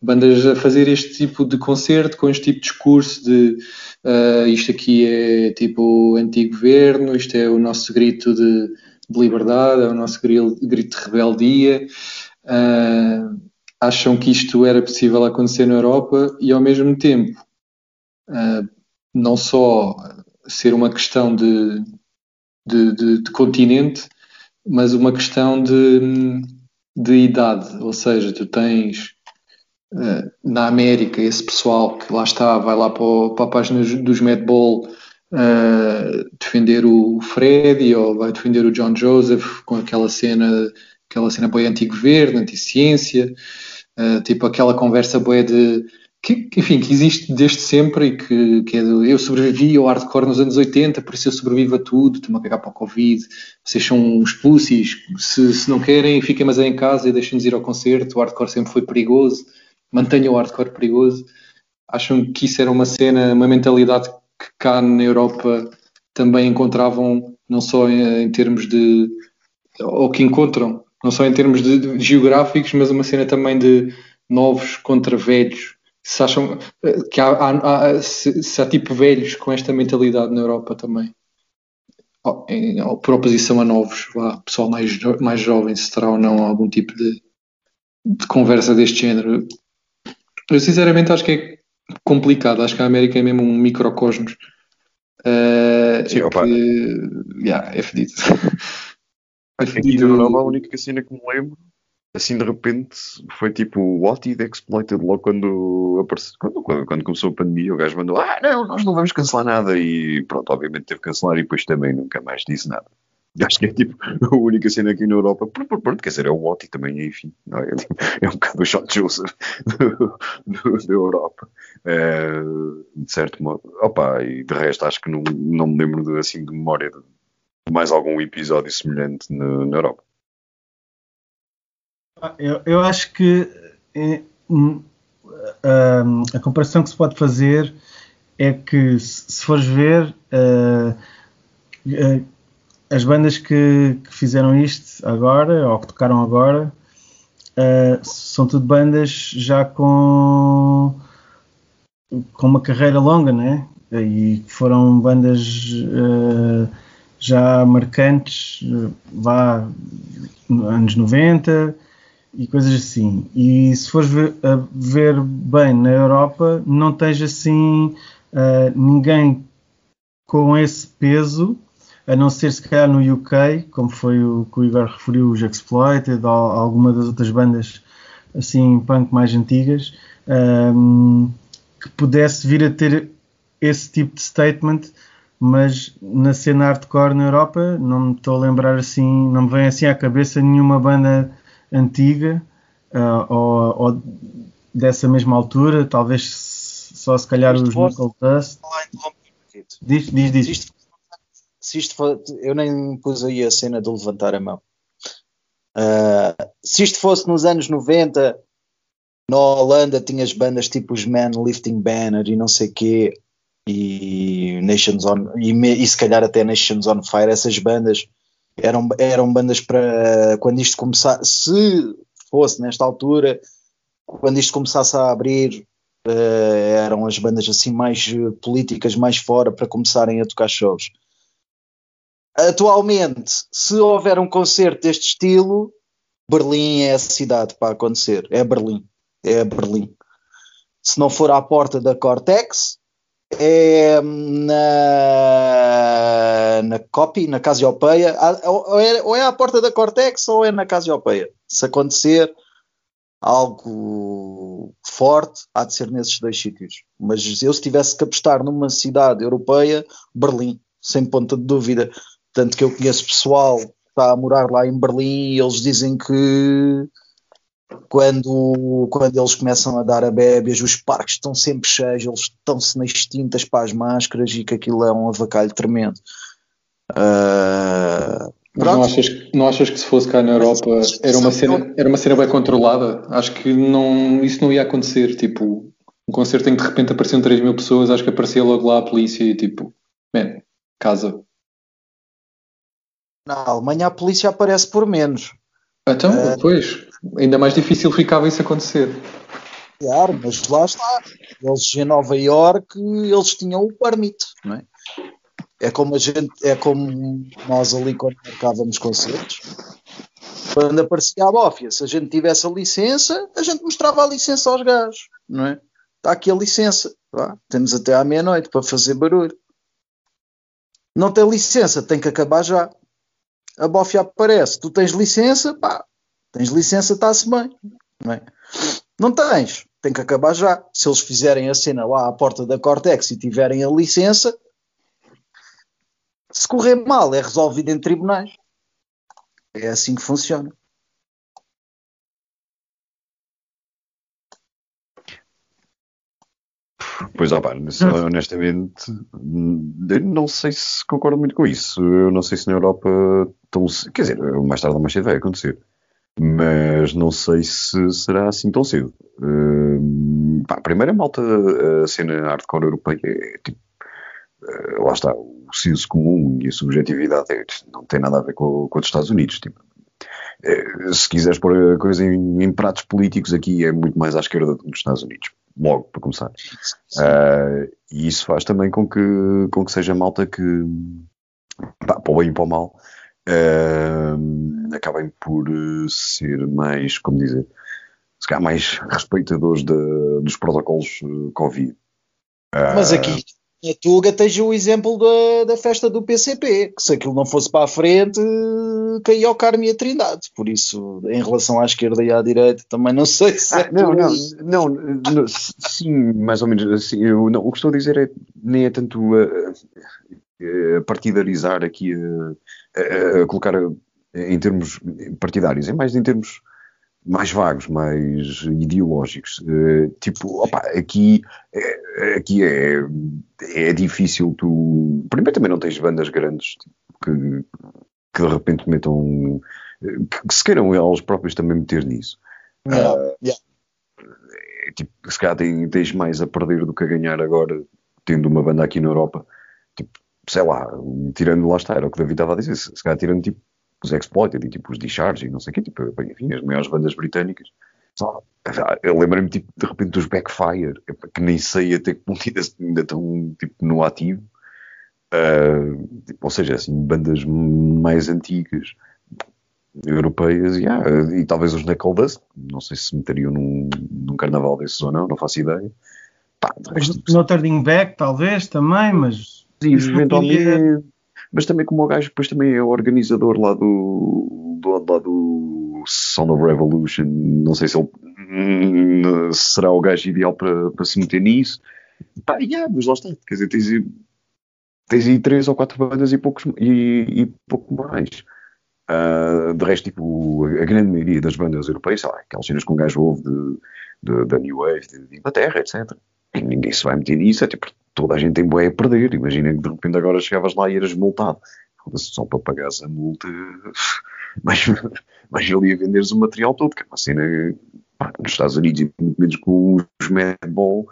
Speaker 2: bandas a fazer este tipo de concerto com este tipo de discurso de uh, isto aqui é tipo anti-governo, isto é o nosso grito de, de liberdade, é o nosso grito, grito de rebeldia. Uh, acham que isto era possível acontecer na Europa e, ao mesmo tempo, uh, não só ser uma questão de, de, de, de continente, mas uma questão de, de idade. Ou seja, tu tens uh, na América esse pessoal que lá está, vai lá para, para a página dos Madball uh, defender o Freddy ou vai defender o John Joseph com aquela cena aquela cena boa anti-governo, anti-ciência, uh, tipo aquela conversa boa de que, enfim, que existe desde sempre e que, que é do, eu sobrevivi ao hardcore nos anos 80, por isso eu sobrevivo a tudo, estou-me a cagar para o Covid, vocês são uns pussies, se, se não querem, fiquem mais aí em casa e deixem-nos ir ao concerto, o hardcore sempre foi perigoso, mantenham o hardcore perigoso. Acham que isso era uma cena, uma mentalidade que cá na Europa também encontravam, não só em, em termos de. ou que encontram, não só em termos de, de geográficos, mas uma cena também de novos contra velhos. Se acham que há, há, há se, se, há tipo velhos com esta mentalidade na Europa também, em, por oposição a novos, vá, pessoal mais, mais jovem, se terá ou não algum tipo de, de conversa deste género. Eu sinceramente acho que é complicado, acho que a América é mesmo um microcosmos. Uh, Sim, é opa. Que, yeah, é fedido.
Speaker 4: é fedido. Aqui na a única cena que me lembro assim de repente foi tipo what it exploited logo quando apareceu, quando, quando, quando, começou a pandemia o gajo mandou, ah não, nós não vamos cancelar nada e pronto, obviamente teve que cancelar e depois também nunca mais disse nada. Acho que é tipo a única cena aqui na Europa, pronto, pronto quer dizer, é o What também, enfim, não é? é um bocado o shot Joseph da Europa, é, de certo modo. Opa, e de resto acho que não, não me lembro de, assim de memória de mais algum episódio semelhante na, na Europa.
Speaker 1: Eu, eu acho que é, a comparação que se pode fazer é que, se fores ver, uh, uh, as bandas que, que, fizeram isto agora, ou que tocaram agora, uh, são tudo bandas já com, com uma carreira longa, né? E foram bandas já marcantes, vá, anos 90 e coisas assim. E se fores ver, ver bem na Europa, não tens assim uh, ninguém com esse peso, a não ser se calhar no UK, como foi o que o Igor referiu, os Exploited ou alguma das outras bandas assim punk mais antigas, um, que pudesse vir a ter esse tipo de statement, mas na cena hardcore na Europa não me estou a lembrar assim, não me vem assim à cabeça nenhuma banda antiga uh, ou, ou, dessa mesma altura, talvez só se calhar os Knuckle Dust. Diz, diz, diz.
Speaker 3: Se isto, se isto for, eu nem pus aí a cena de levantar a mão. Uh, se isto fosse nos anos 90, na Holanda tinhas bandas tipo os Men Lifting Banner e não sei quê, e Nations on, e, e se calhar até Nations on Fire, essas bandas eram, eram bandas para quando isto começar, se fosse nesta altura, quando isto começasse a abrir, uh, eram as bandas assim mais políticas, mais fora, para começarem a tocar shows. Atualmente, se houver um concerto deste estilo, Berlim é a cidade para acontecer. É Berlim. É Berlim. Se não for à porta da Cortex, é na, na Copy, na Casiopeia, ou é, ou é à porta da Cortex ou é na Casiopeia. Se acontecer algo forte, há de ser nesses dois sítios. Mas eu, se tivesse que apostar numa cidade europeia, Berlim, sem ponta de dúvida. Tanto que eu conheço pessoal que está a morar lá em Berlim e eles dizem que quando, quando eles começam a dar a bébias, os parques estão sempre cheios, eles estão-se nas tintas para as máscaras e que aquilo é um avacalho tremendo. Uh,
Speaker 2: não achas, não achas que se fosse cá na Europa era uma cena, era uma cena bem controlada? Acho que não, isso não ia acontecer. Tipo, um concerto em que de repente apareciam 3 mil pessoas, acho que aparecia logo lá a polícia e tipo, man, casa.
Speaker 3: Na Alemanha a polícia aparece por menos.
Speaker 2: Então, uh, pois, ainda mais difícil ficava isso acontecer.
Speaker 3: Claro, mas lá está. Eles em Nova York eles tinham o permit, não é? É como a gente, é como nós ali quando marcávamos concertos. Quando aparecia a bófia, se a gente tivesse a licença, a gente mostrava a licença aos gajos, não é? Está aqui a licença, vá. temos até à meia-noite para fazer barulho. Não tem licença, tem que acabar já. A bófia aparece, tu tens licença, pá, Tens licença, está-se bem. Não, é? não tens, tem que acabar já. Se eles fizerem a cena lá à porta da Cortex e tiverem a licença, se correr mal, é resolvido em tribunais. É assim que funciona.
Speaker 4: Pois, opa, honestamente, não sei se concordo muito com isso. Eu não sei se na Europa, tão, quer dizer, mais tarde ou mais cedo vai acontecer mas não sei se será assim tão cedo. Uh, pá, a primeira malta, a cena hardcore europeia é tipo uh, lá está, o senso comum e a subjetividade é, não tem nada a ver com, com os Estados Unidos. Tipo, uh, se quiseres pôr a coisa em, em, pratos políticos, aqui é muito mais à esquerda do que nos Estados Unidos, logo para começar. Uh, e isso faz também com que, com que seja malta que, pá, para o bem e para o mal, acabem por ser mais, como dizer, se calhar mais respeitadores de, dos protocolos Covid.
Speaker 3: Mas aqui na Tuga tens o exemplo da, da festa do PCP, que se aquilo não fosse para a frente, caía ao Carmo e a Trindade. Por isso, em relação à esquerda e à direita, também não sei se
Speaker 4: ah, é não, não, não, não, sim, mais ou menos. Assim, eu, não, o que estou a dizer é nem é tanto a partidarizar aqui, a, a, a colocar em termos partidários, é mais em termos mais vagos, mais ideológicos. Tipo, opa, aqui, é, aqui é, é difícil tu. Primeiro também não tens bandas grandes tipo, que, que de repente metam. que, que se queiram elas próprios também meter nisso.
Speaker 3: Yeah. Uh, yeah.
Speaker 4: É, tipo, se calhar tens mais a perder do que a ganhar agora, tendo uma banda aqui na Europa. Sei lá, tirando lá está, era o que o David estava a dizer, se, se calhar tirando tipo os Exploited e tipo os Discharge e não sei o quê, tipo, enfim, as maiores bandas britânicas. Só, eu lembro-me tipo, de repente dos Backfire, que nem sei até que ponto ainda estão tipo, no ativo. Uh, tipo, ou seja, assim, bandas mais antigas europeias yeah, e talvez os Knuckle Dust, não sei se meteriam num, num carnaval desses ou não, não faço ideia.
Speaker 1: Pá, resto, no Turning Back, talvez também, mas.
Speaker 4: Sim, eventualmente mas também como o gajo depois também é o organizador lá do, do, lá do Sound of Revolution, não sei se ele hum, será o gajo ideal para, para se meter nisso. Pá, yeah, mas lá está, quer dizer, tens, tens aí três ou quatro bandas e, poucos, e, e pouco mais. Uh, de resto, tipo, a grande maioria das bandas europeias, sei lá, aquelas cenas que um gajo ouve da New Wave, de, de Inglaterra, etc. E ninguém se vai meter nisso, é tipo, toda a gente tem boé a perder. Imagina que de repente agora chegavas lá e eras multado. Só para pagares a multa, mas, mas ele ia venderes o material todo, que é uma cena pá, nos Estados Unidos e muito menos com os Madball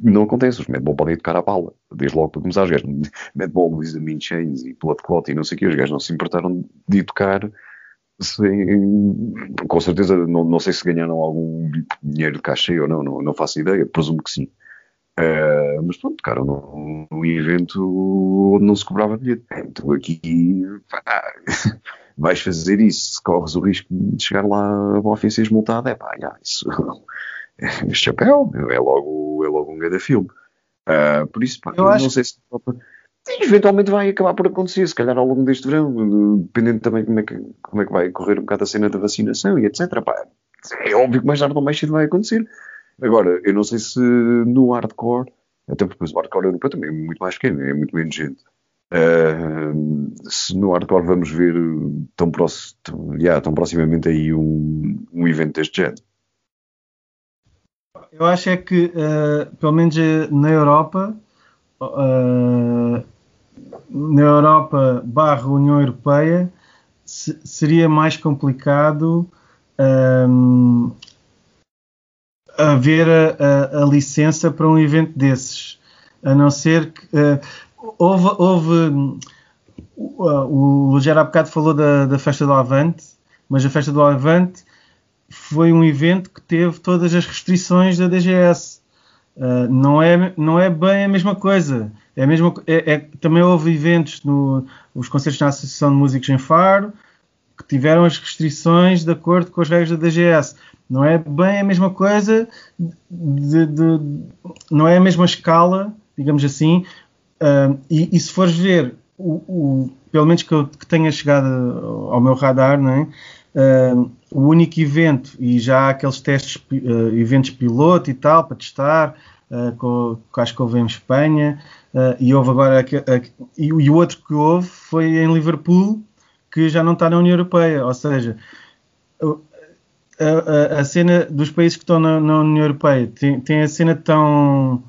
Speaker 4: não acontece, os Madball podem tocar a bala, desde logo para começar, os gajos, Madball, Luisa Min Chains e Blood Clot e não sei o que, os gajos não se importaram de tocar com certeza, não, não sei se ganharam algum dinheiro de cachê ou não, não, não faço ideia, presumo que sim. Uh, mas pronto, tocaram num, num evento onde não se cobrava bilhete. Então aqui pá, vais fazer isso, corres o risco de chegar lá a boa e seres multado, é pá, já, isso é chapéu, é logo, é logo um grande filme. Uh, por isso, pá, eu não acho... sei se eventualmente vai acabar por acontecer, se calhar ao longo deste verão, dependendo também como é que, como é que vai correr um bocado a cena da vacinação e etc. Pá, é óbvio que mais tarde ou mais cedo vai acontecer. Agora, eu não sei se no hardcore, até porque o hardcore europeu também é muito mais pequeno, é muito menos gente. Uh, se no hardcore vamos ver tão, tão, yeah, tão proximamente aí um, um evento deste género.
Speaker 1: Eu acho é que, uh, pelo menos eh, na Europa, uh, na Europa barra União Europeia, se, seria mais complicado um, haver a, a, a, licença para um evento desses. A não ser que. Uh, houve. houve o, o Gerard bocado falou da, da festa do Avante, mas a festa do Avante foi um evento que teve todas as restrições da DGS. Uh, não, é, não é bem a mesma coisa. É mesmo, é, é, também houve eventos no os concertos na Associação de Músicos em Faro que tiveram as restrições de acordo com as regras da DGS. Não é bem a mesma coisa, de, de, não é a mesma escala, digamos assim. Uh, e, e, se fores ver, o, o, pelo menos que, eu, que tenha chegado ao meu radar, não é? Uh, o único evento, e já há aqueles testes, uh, eventos piloto e tal, para testar, uh, com, que acho que houve em Espanha, e houve agora e, o outro que houve foi em Liverpool, que já não está na União Europeia. Ou seja, a, a, cena dos países que estão na, na União Europeia tem, tem, a cena tão,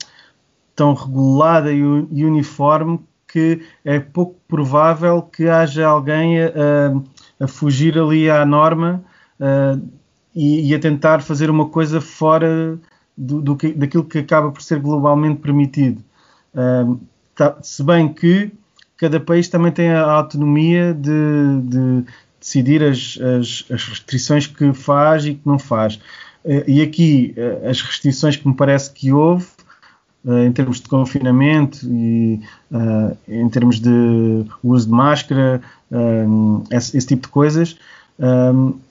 Speaker 1: tão regulada e, uniforme que é pouco provável que haja alguém a, a fugir ali à norma e, e, a tentar fazer uma coisa fora do, do que, daquilo que acaba por ser globalmente permitido. Tá, se bem que cada país também tem a autonomia de, de decidir as, as, as, restrições que faz e que não faz. Eh, e aqui eh, as restrições que me parece que houve eh, em termos de confinamento e em termos de uso de máscara, esse, esse tipo de coisas,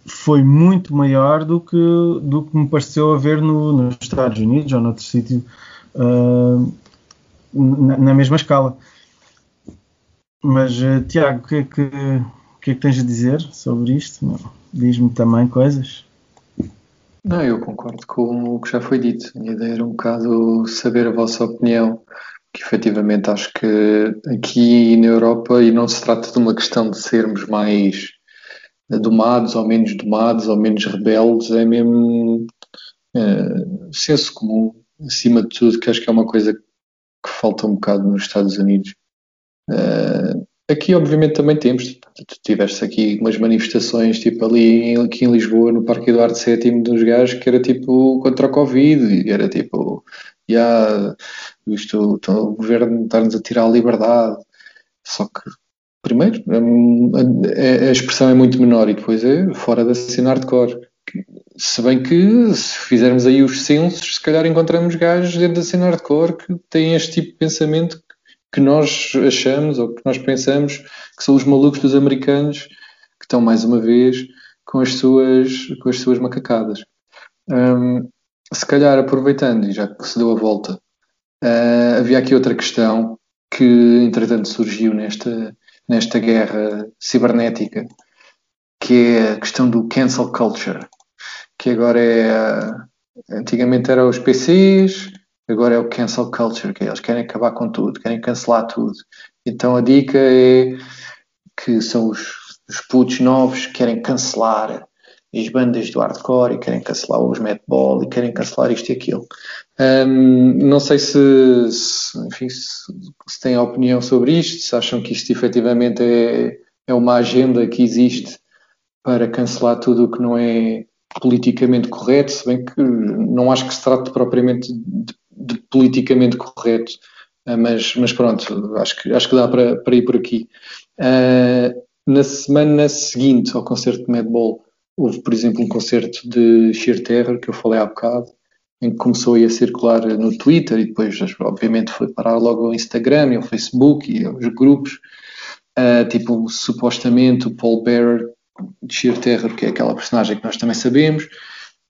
Speaker 1: foi muito maior do que, do que me pareceu haver no, nos Estados Unidos ou noutro sítio na, na, mesma escala. Mas, Tiago, o que é que o que é que tens a dizer sobre isto? Diz-me também coisas.
Speaker 2: Não, eu concordo com o que já foi dito. A minha ideia era um bocado saber a vossa opinião, que efetivamente acho que aqui na Europa, e não se trata de uma questão de sermos mais domados ou menos domados ou menos rebeldes, é mesmo é, senso comum, acima de tudo, que acho que é uma coisa que falta um bocado nos Estados Unidos. É, Aqui, obviamente, também temos. Tu tiveste aqui umas manifestações, tipo ali aqui em Lisboa, no Parque Eduardo VII, dos gajos, que era tipo contra o Covid, e era tipo, yeah, isto, então, o governo está-nos a tirar a liberdade. Só que, primeiro, a, a, expressão é muito menor e depois é fora da cena hardcore. Se bem que, se fizermos aí os censos, se calhar encontramos gajos dentro da cena hardcore que têm este tipo de pensamento que nós achamos ou que nós pensamos que são os malucos dos americanos que estão mais uma vez com as suas, com as suas macacadas. Um, se calhar aproveitando, e já que se deu a volta, uh, havia aqui outra questão que entretanto surgiu nesta, nesta guerra cibernética, que é a questão do cancel culture, que agora é. Antigamente era os PCs, agora é o cancel culture, que eles querem acabar com tudo, querem cancelar tudo. Então a dica é que são os, os putos novos que querem cancelar as bandas do hardcore e querem cancelar os Madball e querem cancelar isto e aquilo. Um, não sei se, se enfim, se, se têm opinião sobre isto, se acham que isto efetivamente é, é uma agenda que existe para cancelar tudo o que não é politicamente correto, se bem que não acho que se trate propriamente de de politicamente correto, uh, mas, mas pronto, acho que, acho que dá para, para ir por aqui. Uh, na semana seguinte ao concerto de Madball, houve, por exemplo, um concerto de Sheer Terror, que eu falei há bocado, em que começou a circular no Twitter e depois, obviamente, foi parar logo ao Instagram e ao Facebook e aos grupos. Uh, tipo, supostamente o Paul Bearer de Sheer Terror, que é aquela personagem que nós também sabemos,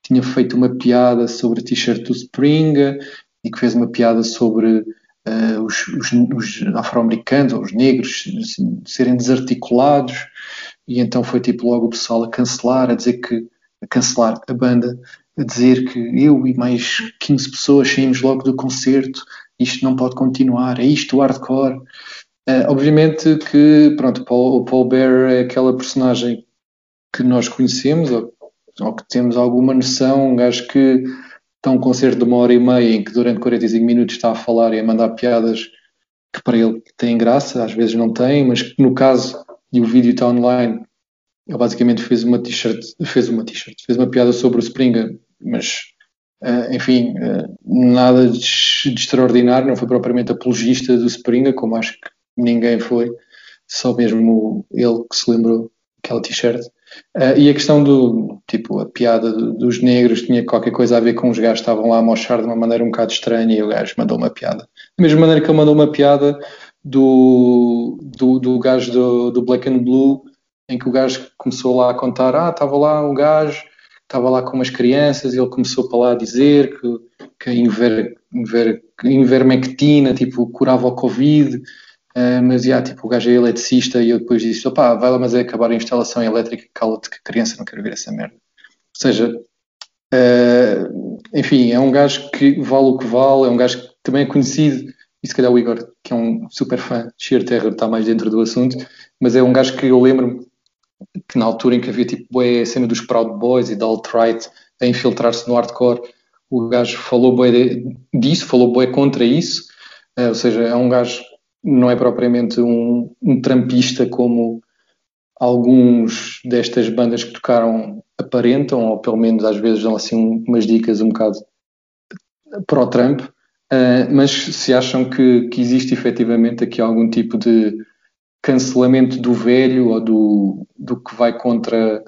Speaker 2: tinha feito uma piada sobre a t-shirt do Spring e que fez uma piada sobre uh, os, os, os afro-americanos ou os negros assim, serem desarticulados e então foi tipo logo o pessoal a cancelar, a dizer que a cancelar a banda, a dizer que eu e mais 15 pessoas saímos logo do concerto, isto não pode continuar, é isto o hardcore. Uh, obviamente que pronto, Paul, o Paul Bear é aquela personagem que nós conhecemos ou, ou que temos alguma noção, um gajo que está um concerto de uma hora e meia em que durante 45 minutos está a falar e a mandar piadas que para ele têm graça, às vezes não têm, mas que no caso, e o vídeo está online, ele basicamente fez uma t-shirt, fez uma t-shirt, fez uma piada sobre o Springer, mas uh, enfim, uh, nada de, de, extraordinário, não foi propriamente apologista do Springer, como acho que ninguém foi, só mesmo ele que se lembrou aquela t-shirt. Uh, e a questão do, tipo, a piada do, dos negros tinha qualquer coisa a ver com os gajos que estavam lá a mochar de uma maneira um bocado estranha e o gajo mandou uma piada. Da mesma maneira que ele mandou uma piada do, do, do gajo do, do Black and Blue, em que o gajo começou lá a contar, ah, estava lá um gajo, estava lá com umas crianças e ele começou para lá a dizer que, que a inver, inver, invermectina, tipo, curava o Covid Uh, mas, yeah, tipo, o gajo é eletricista e eu depois disse, opá, vai lá, mas é acabar a instalação elétrica, cala-te que criança não quer ver essa merda. Ou seja, uh, enfim, é um gajo que vale o que vale, é um gajo que também é conhecido, e se calhar o Igor, que é um super fã de Sheer Terror, está mais dentro do assunto, mas é um gajo que eu lembro que na altura em que havia tipo a cena dos Proud Boys e da alt-right a infiltrar-se no hardcore, o gajo falou bué disso, falou bué contra isso, uh, ou seja, é um gajo não é propriamente um, um trampista como alguns destas bandas que tocaram aparentam, ou pelo menos às vezes dão assim umas dicas um bocado para o Trump. Uh, mas se acham que, que existe efetivamente aqui algum tipo de cancelamento do velho ou do, do que vai contra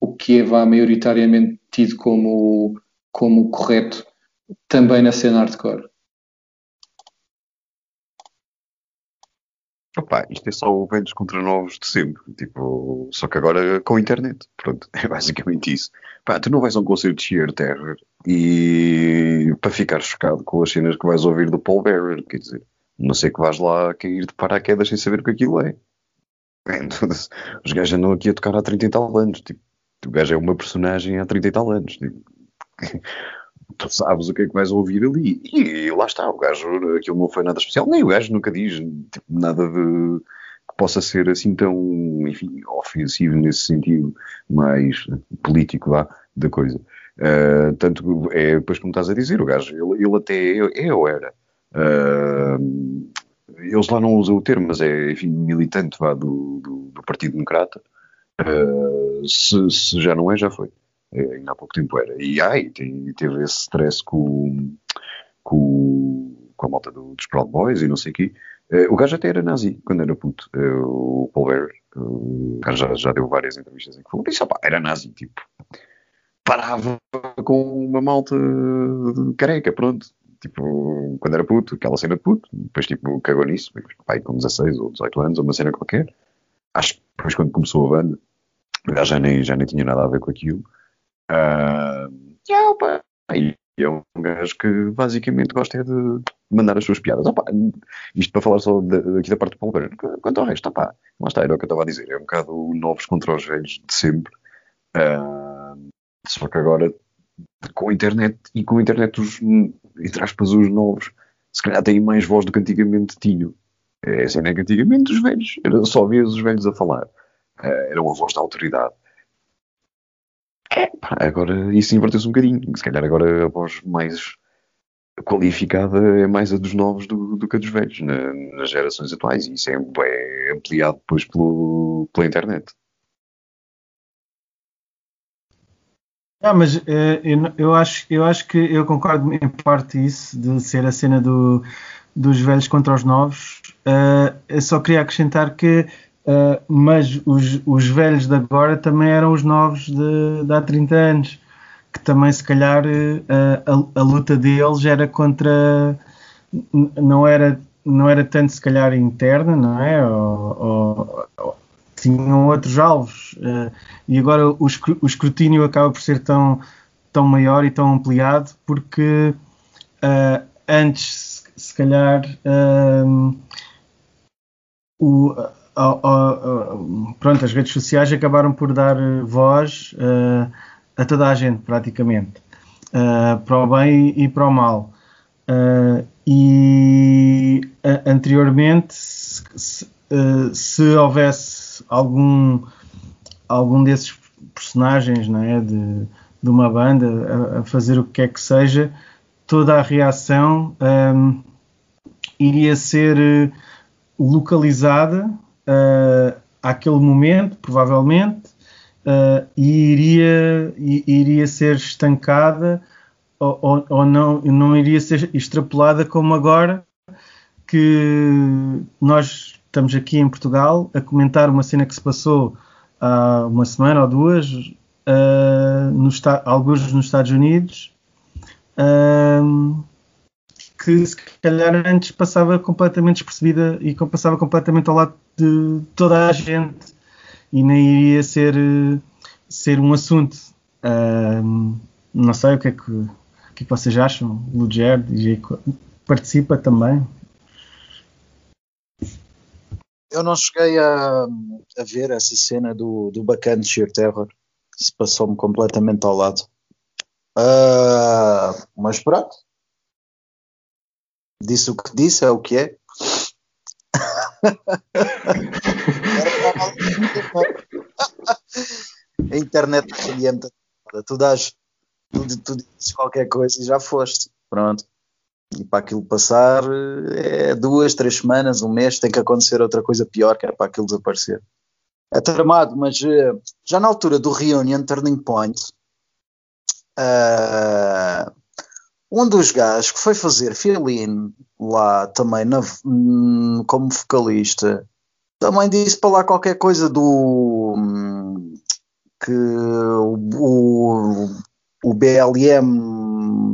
Speaker 2: o que é vá maioritariamente tido como, como correto também na cena hardcore?
Speaker 4: Opa, isto é só velhos contra novos de sempre, tipo, só que agora com a internet, pronto, é basicamente isso. Pá, tu não vais a um concerto de Sheer Terror e para ficar chocado com as cenas que vais ouvir do Paul Bearer, quer dizer, não sei que vais lá cair de paraquedas sem saber o que aquilo é. Os gajos andam aqui a tocar há 30 e tal anos, tipo, o gajo é uma personagem há 30 e tal anos, tipo, tu sabes o que é que vais ouvir ali. E, lá está, o gajo, aquilo não foi nada especial, nem o gajo nunca diz tipo, nada de que possa ser assim tão, enfim, ofensivo nesse sentido, mais político lá da coisa. Uh, tanto é depois como estás a dizer, o gajo, ele, ele até é ou era. Uh, eles lá não usam o termo, mas é, enfim, militante vá, do, do, do Partido Democrata. Uh, se, se, já não é, já foi. Ainda há pouco tempo era. E ai, teve esse stress com, com, com a malta do, dos Proud Boys e não sei o quê. Uh, o gajo até era nazi quando era puto. Uh, o Paul Bear, o gajo já, já deu várias entrevistas em que falou: disse, opa, era nazi, tipo, parava com uma malta careca, pronto. Tipo, quando era puto, aquela cena de puto, depois tipo, cagou nisso, pai, com 16 ou 18 anos, ou uma cena qualquer. Acho que depois quando começou a banda, já nem, já nem tinha nada a ver com aquilo. Yeah, opa, e é um gajo que basicamente gosta é de mandar as suas piadas. Opa, isto para falar só de, aqui da parte do Paulo Pereira. Quanto ao resto, opa, lá está, era o que eu estava a dizer. É um bocado novos contra os velhos de sempre. Uh, só que agora, com a internet e com a internet, os, entre aspas, os novos, se calhar têm mais voz do que antigamente tinham. É assim, é que antigamente os velhos, era só ver os velhos a falar. Uh, era uma voz da autoridade. Pá, agora isso inverteu-se um bocadinho. Se calhar agora a voz mais qualificada é mais a dos novos do, do que a dos velhos na, nas gerações atuais. E isso é, é ampliado depois pelo, pela internet.
Speaker 1: Ah, mas eu, eu, acho, eu acho que eu concordo em parte isso, de ser a cena do, dos velhos contra os novos. Uh, eu só queria acrescentar que Uh, mas os, os, velhos de agora também eram os novos de, de há 30 anos, que também se calhar uh, a, a, luta deles era contra não era não era tanto se calhar interna, não é? Ou, ou, tinham outros alvos uh, e agora o, o, escrutínio acaba por ser tão tão maior e tão ampliado porque antes se, se calhar o, pronto, as redes sociais acabaram por dar voz uh, a toda a gente, praticamente, uh, para o bem e para o mal. Uh, e anteriormente, se, se, se, houvesse algum, algum desses personagens não é, de, de uma banda a, a fazer o que quer que seja, toda a reação um, iria ser localizada uh, àquele momento, provavelmente, uh, e iria, iria ser estancada ou, ou, ou, não, não iria ser extrapolada como agora que nós estamos aqui em Portugal a comentar uma cena que se passou há uma semana ou duas, uh, no, alguns nos Estados Unidos, que se calhar antes passava completamente despercebida e passava completamente ao lado de toda a gente e nem iria ser, ser um assunto. Não sei o que é que, o que, é vocês acham. Luger participa também.
Speaker 3: Eu não cheguei a, a ver essa cena do, do bacana Sheer Terror. Isso passou-me completamente ao lado. Uh, mas pronto, disse o que disse, é o que é. a internet orienta. Tu dás, tu, tu dizes qualquer coisa e já foste. Pronto. E para aquilo passar é duas, três semanas, um mês, tem que acontecer outra coisa pior, que é para aquilo desaparecer. É tramado, mas eh, já na altura do Reunion Turning Point, uh, um dos gajos que foi fazer fill-in lá também na, hum, como vocalista também disse para lá qualquer coisa do hum, que o, o BLM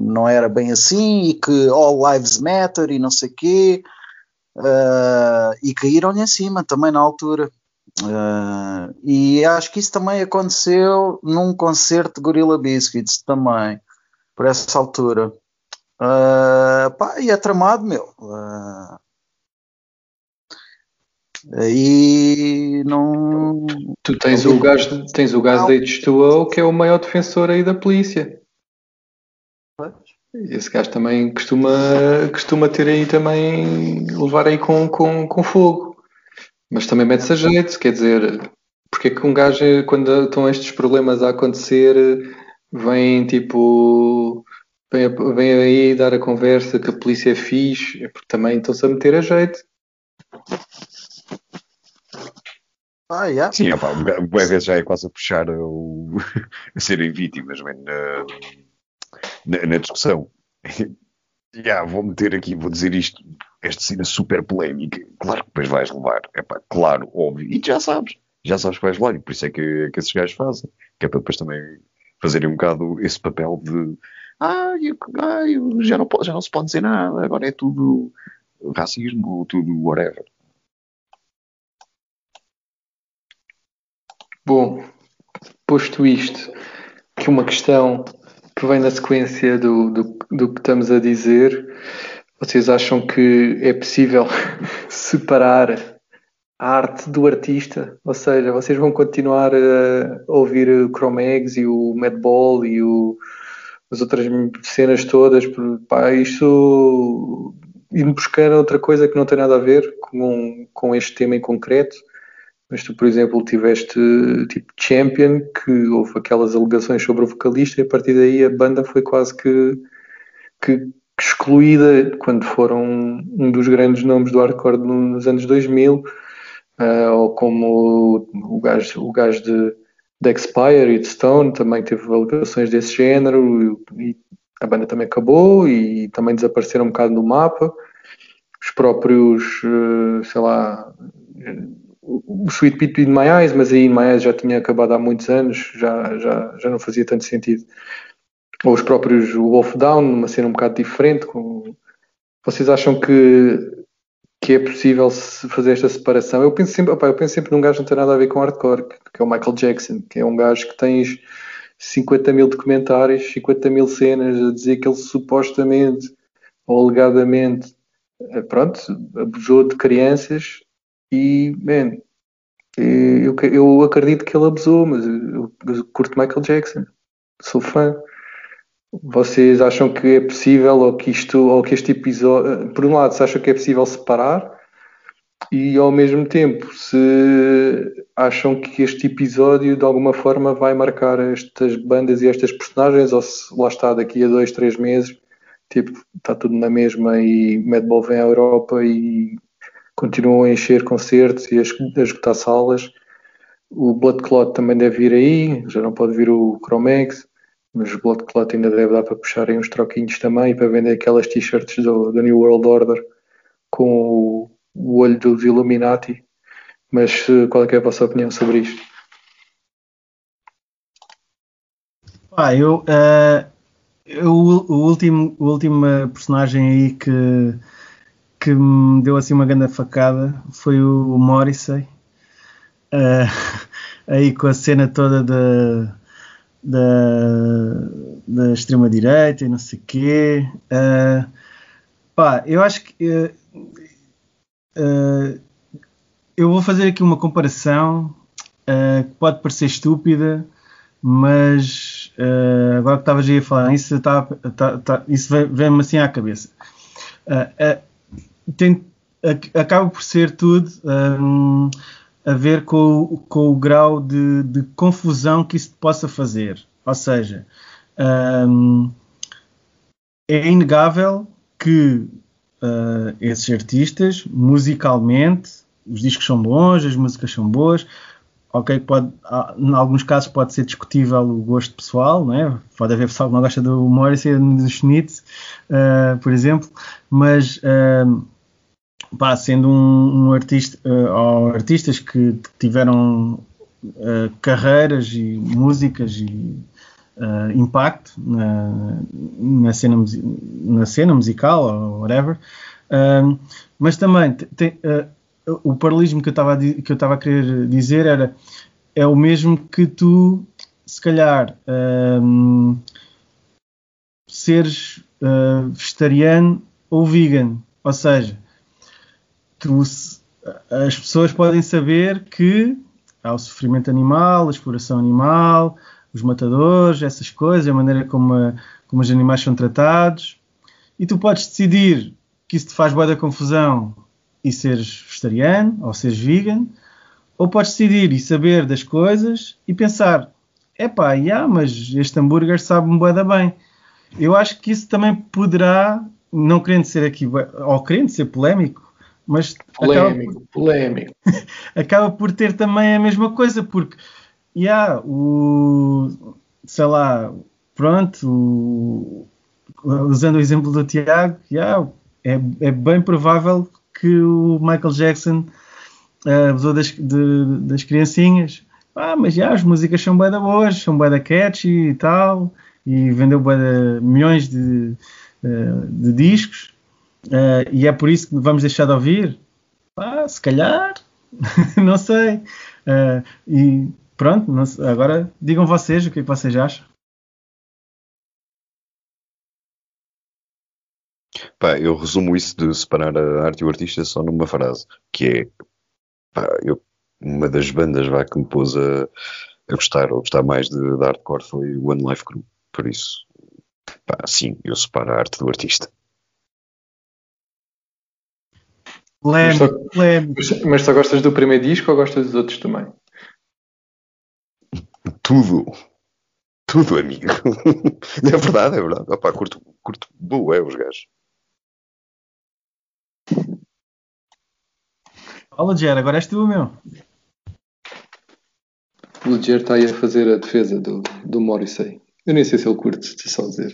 Speaker 3: não era bem assim e que All Lives Matter e não sei quê uh, e caíram-lhe em cima também na altura. Uh, e acho que isso também aconteceu num concerto de Gorilla Biscuits também por essa altura uh, pá, e é tramado meu uh, Aí não.
Speaker 2: Tu tens o gajo, tens o gajo da H2O que é o maior defensor aí da polícia. Esse gajo também costuma, costuma ter aí também levar aí com, com, com fogo. Mas também mete-se a jeito, quer dizer, porque é que um gajo, quando estão estes problemas a acontecer, vem tipo. Vem, vem aí dar a conversa que a polícia é fixe, é porque também estão-se a meter a jeito.
Speaker 3: Ah, yeah.
Speaker 4: Sim, opa, o vezes já é quase a puxar o, a serem vítimas man, na, na, na, discussão. yeah, vou meter aqui, vou dizer isto, esta cena super polémica. Claro que depois vais levar, é pá, claro, óbvio, e já sabes, já sabes que vais levar, e por isso é que, que esses gajos fazem, que é para depois também fazerem um bocado esse papel de ah, já, não, já não se pode dizer nada, agora é tudo racismo, tudo whatever.
Speaker 2: Bom, posto isto, que uma questão que vem na sequência do, do, do que estamos a dizer, vocês acham que é possível separar a arte do artista? Ou seja, vocês vão continuar a ouvir o Chromex e o Madball e o, as outras cenas todas, pá, isto ir buscar outra coisa que não tem nada a ver com, com este tema em concreto. Mas tu, por exemplo, tiveste tipo Champion, que houve aquelas alegações sobre o vocalista, e a partir daí a banda foi quase que, que excluída quando foram um dos grandes nomes do hardcore nos anos 2000, uh, eh, ou como o, o gajo, o gajo de, Expire e Stone também teve alegações desse género, e, a banda também acabou e também desapareceram um bocado do mapa. Os próprios, uh, sei lá o Sweet Pit in My Eyes, mas aí In My Eyes já tinha acabado há muitos anos, já, já, já não fazia tanto sentido. Ou os próprios Wolf Down, uma cena um bocado diferente. Com... Vocês acham que, que é possível fazer esta separação? Eu penso sempre, opa, eu penso sempre num gajo que não tem nada a ver com hardcore, que é o Michael Jackson, que é um gajo que tens 50 mil documentários, 50 mil cenas a dizer que ele supostamente ou alegadamente eh, pronto, abusou de crianças e, man, eu, eu acredito que ele abusou, mas eu, eu curto Michael Jackson, sou fã. Vocês acham que é possível, ou que isto, ou que este episódio, por um lado, se acham que é possível separar, e ao mesmo tempo, se acham que este episódio de alguma forma vai marcar estas bandas e estas personagens, ou se lá está daqui a dois, três meses, tipo, está tudo na mesma e Madball vem à Europa e continuam a encher concertos e a esgotar salas. O Blood Clot também deve vir aí, já não pode vir o Chromex, mas o Blood Clot ainda deve dar para puxar aí uns troquinhos também e para vender aquelas t-shirts do, do, New World Order com o, o olho dos Illuminati. Mas eh, qual é, é a vossa opinião sobre isto?
Speaker 1: Ah, eu, uh, eu, o último, o último personagem aí que que me deu assim uma grande facada foi o Morrissey. Uh, aí com a cena toda da, da, da extrema-direita e não sei o quê. Uh, pá, eu acho que. Uh, eu vou fazer aqui uma comparação que pode parecer estúpida, mas agora que estavas aí a falar isso, tá, tá, tá, isso vem-me assim à cabeça. Uh, tem, acaba por ser tudo um, a ver com, com o grau de, de, confusão que isso possa fazer. Ou seja, um, é inegável que uh, esses artistas, musicalmente, os discos são bons, as músicas são boas, ok, pode, em alguns casos pode ser discutível o gosto pessoal, não é? pode haver pessoal que não gosta do Morrissey e do Schnitt, uh, por exemplo, mas uh, pá, sendo um, um artista, uh, ou artistas que tiveram carreiras e músicas e impacto na, na, cena, na cena musical ou whatever, mas também tem, o paralelismo que eu estava que eu estava a querer dizer era é o mesmo que tu se calhar seres uh, vegetariano ou vegan. Ou seja as pessoas podem saber que há o sofrimento animal, a exploração animal, os matadores, essas coisas, a maneira como, a, como os animais são tratados, e tu podes decidir que isso te faz boa da confusão e seres vegetariano ou seres vegan, ou podes decidir e saber das coisas e pensar: epá, yeah, mas este hambúrguer sabe-me bué bem. Eu acho que isso também poderá, não querendo ser aqui, ou querendo ser polémico, mas
Speaker 2: polémico, acaba por, polémico.
Speaker 1: acaba por ter também a mesma coisa, porque yeah, o sei lá, pronto, o, usando o exemplo do Tiago, yeah, é, é bem provável que o Michael Jackson uh, abusou das, de, das criancinhas. Ah, mas já, as músicas são bem da boas, são bem da catchy e tal, e vendeu bem milhões de, uh, de discos, uh, e é por isso que vamos deixar de ouvir. Ah, se calhar, não sei. Uh, e pronto, agora digam vocês o que, é que vocês acham.
Speaker 4: Pá, eu resumo isso de separar a arte e o artista só numa frase, que é pá, eu, uma das bandas vá, que me pôs a, a gostar ou gostar mais de, de hardcore foi o One Life Crew. Por isso, pá, sim, eu separo a arte do artista.
Speaker 2: Leme, mas, só, mas só gostas do primeiro disco ou gostas dos outros também?
Speaker 4: Tudo. Tudo, amigo. é verdade, é verdade. Opa, curto, curto boa, é os gajos.
Speaker 1: Fala, Ger, agora és tu, meu.
Speaker 2: O Ger está aí a fazer a defesa do, do Morrissey. Eu nem sei se ele curte, se só dizer.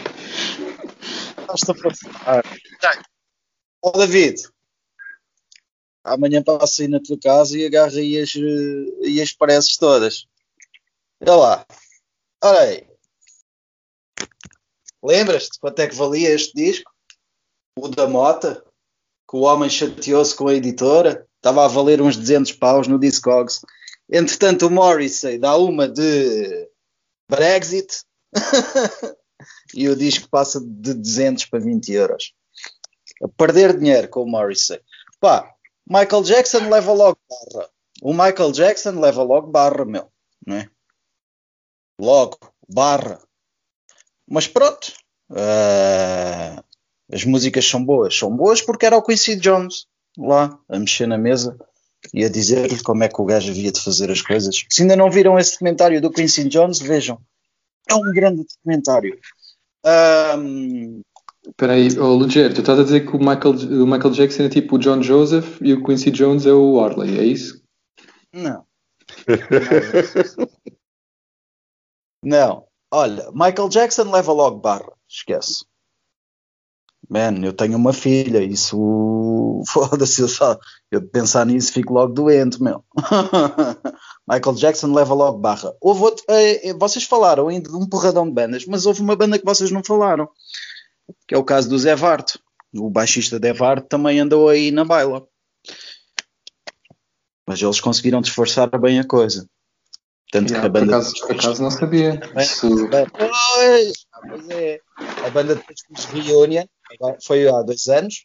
Speaker 3: Basta para Ó David, amanhã passo aí na tua casa e agarra aí as, aí as pareces todas. Olha lá. Olha aí. Lembras-te quanto é que valia este disco? O da Mota? Que o homem chateou-se com a editora? estava a valer uns 200 paus no Discogs. Entretanto, o Morrissey dá uma de Brexit e o disco passa de 200 para 20 euros. A perder dinheiro com o Morrissey. Pá, Michael Jackson leva logo barra. O Michael Jackson leva logo barra, meu. Não é? Logo, barra. Mas pronto. Uh, as músicas são boas. São boas porque era o Quincy Jones lá a mexer na mesa e a dizer-lhe como é que o gajo havia de fazer as coisas. Se ainda não viram esse documentário do Quincy Jones, vejam. É um grande documentário. Um...
Speaker 2: Espera aí, oh, Luger, tu estás a dizer que o Michael, o Michael Jackson é tipo o John Joseph e o Quincy Jones é o Orley, é isso?
Speaker 3: Não. não. Olha, Michael Jackson leva logo barra, esquece. Man, eu tenho uma filha, isso foda-se, eu, só, eu pensar nisso fico logo doente, meu. Michael Jackson leva logo barra. Houve outro, eh, eh, vocês falaram ainda de um porradão de bandas, mas houve uma banda que vocês não falaram, que é o caso do Zé Vart. O baixista Zé Vart também andou aí na baila. Mas eles conseguiram disfarçar bem a coisa.
Speaker 2: Tanto yeah, que a banda. Por acaso, por acaso não sabia. É, Isso...
Speaker 3: é. A banda depois Reunion foi há dois anos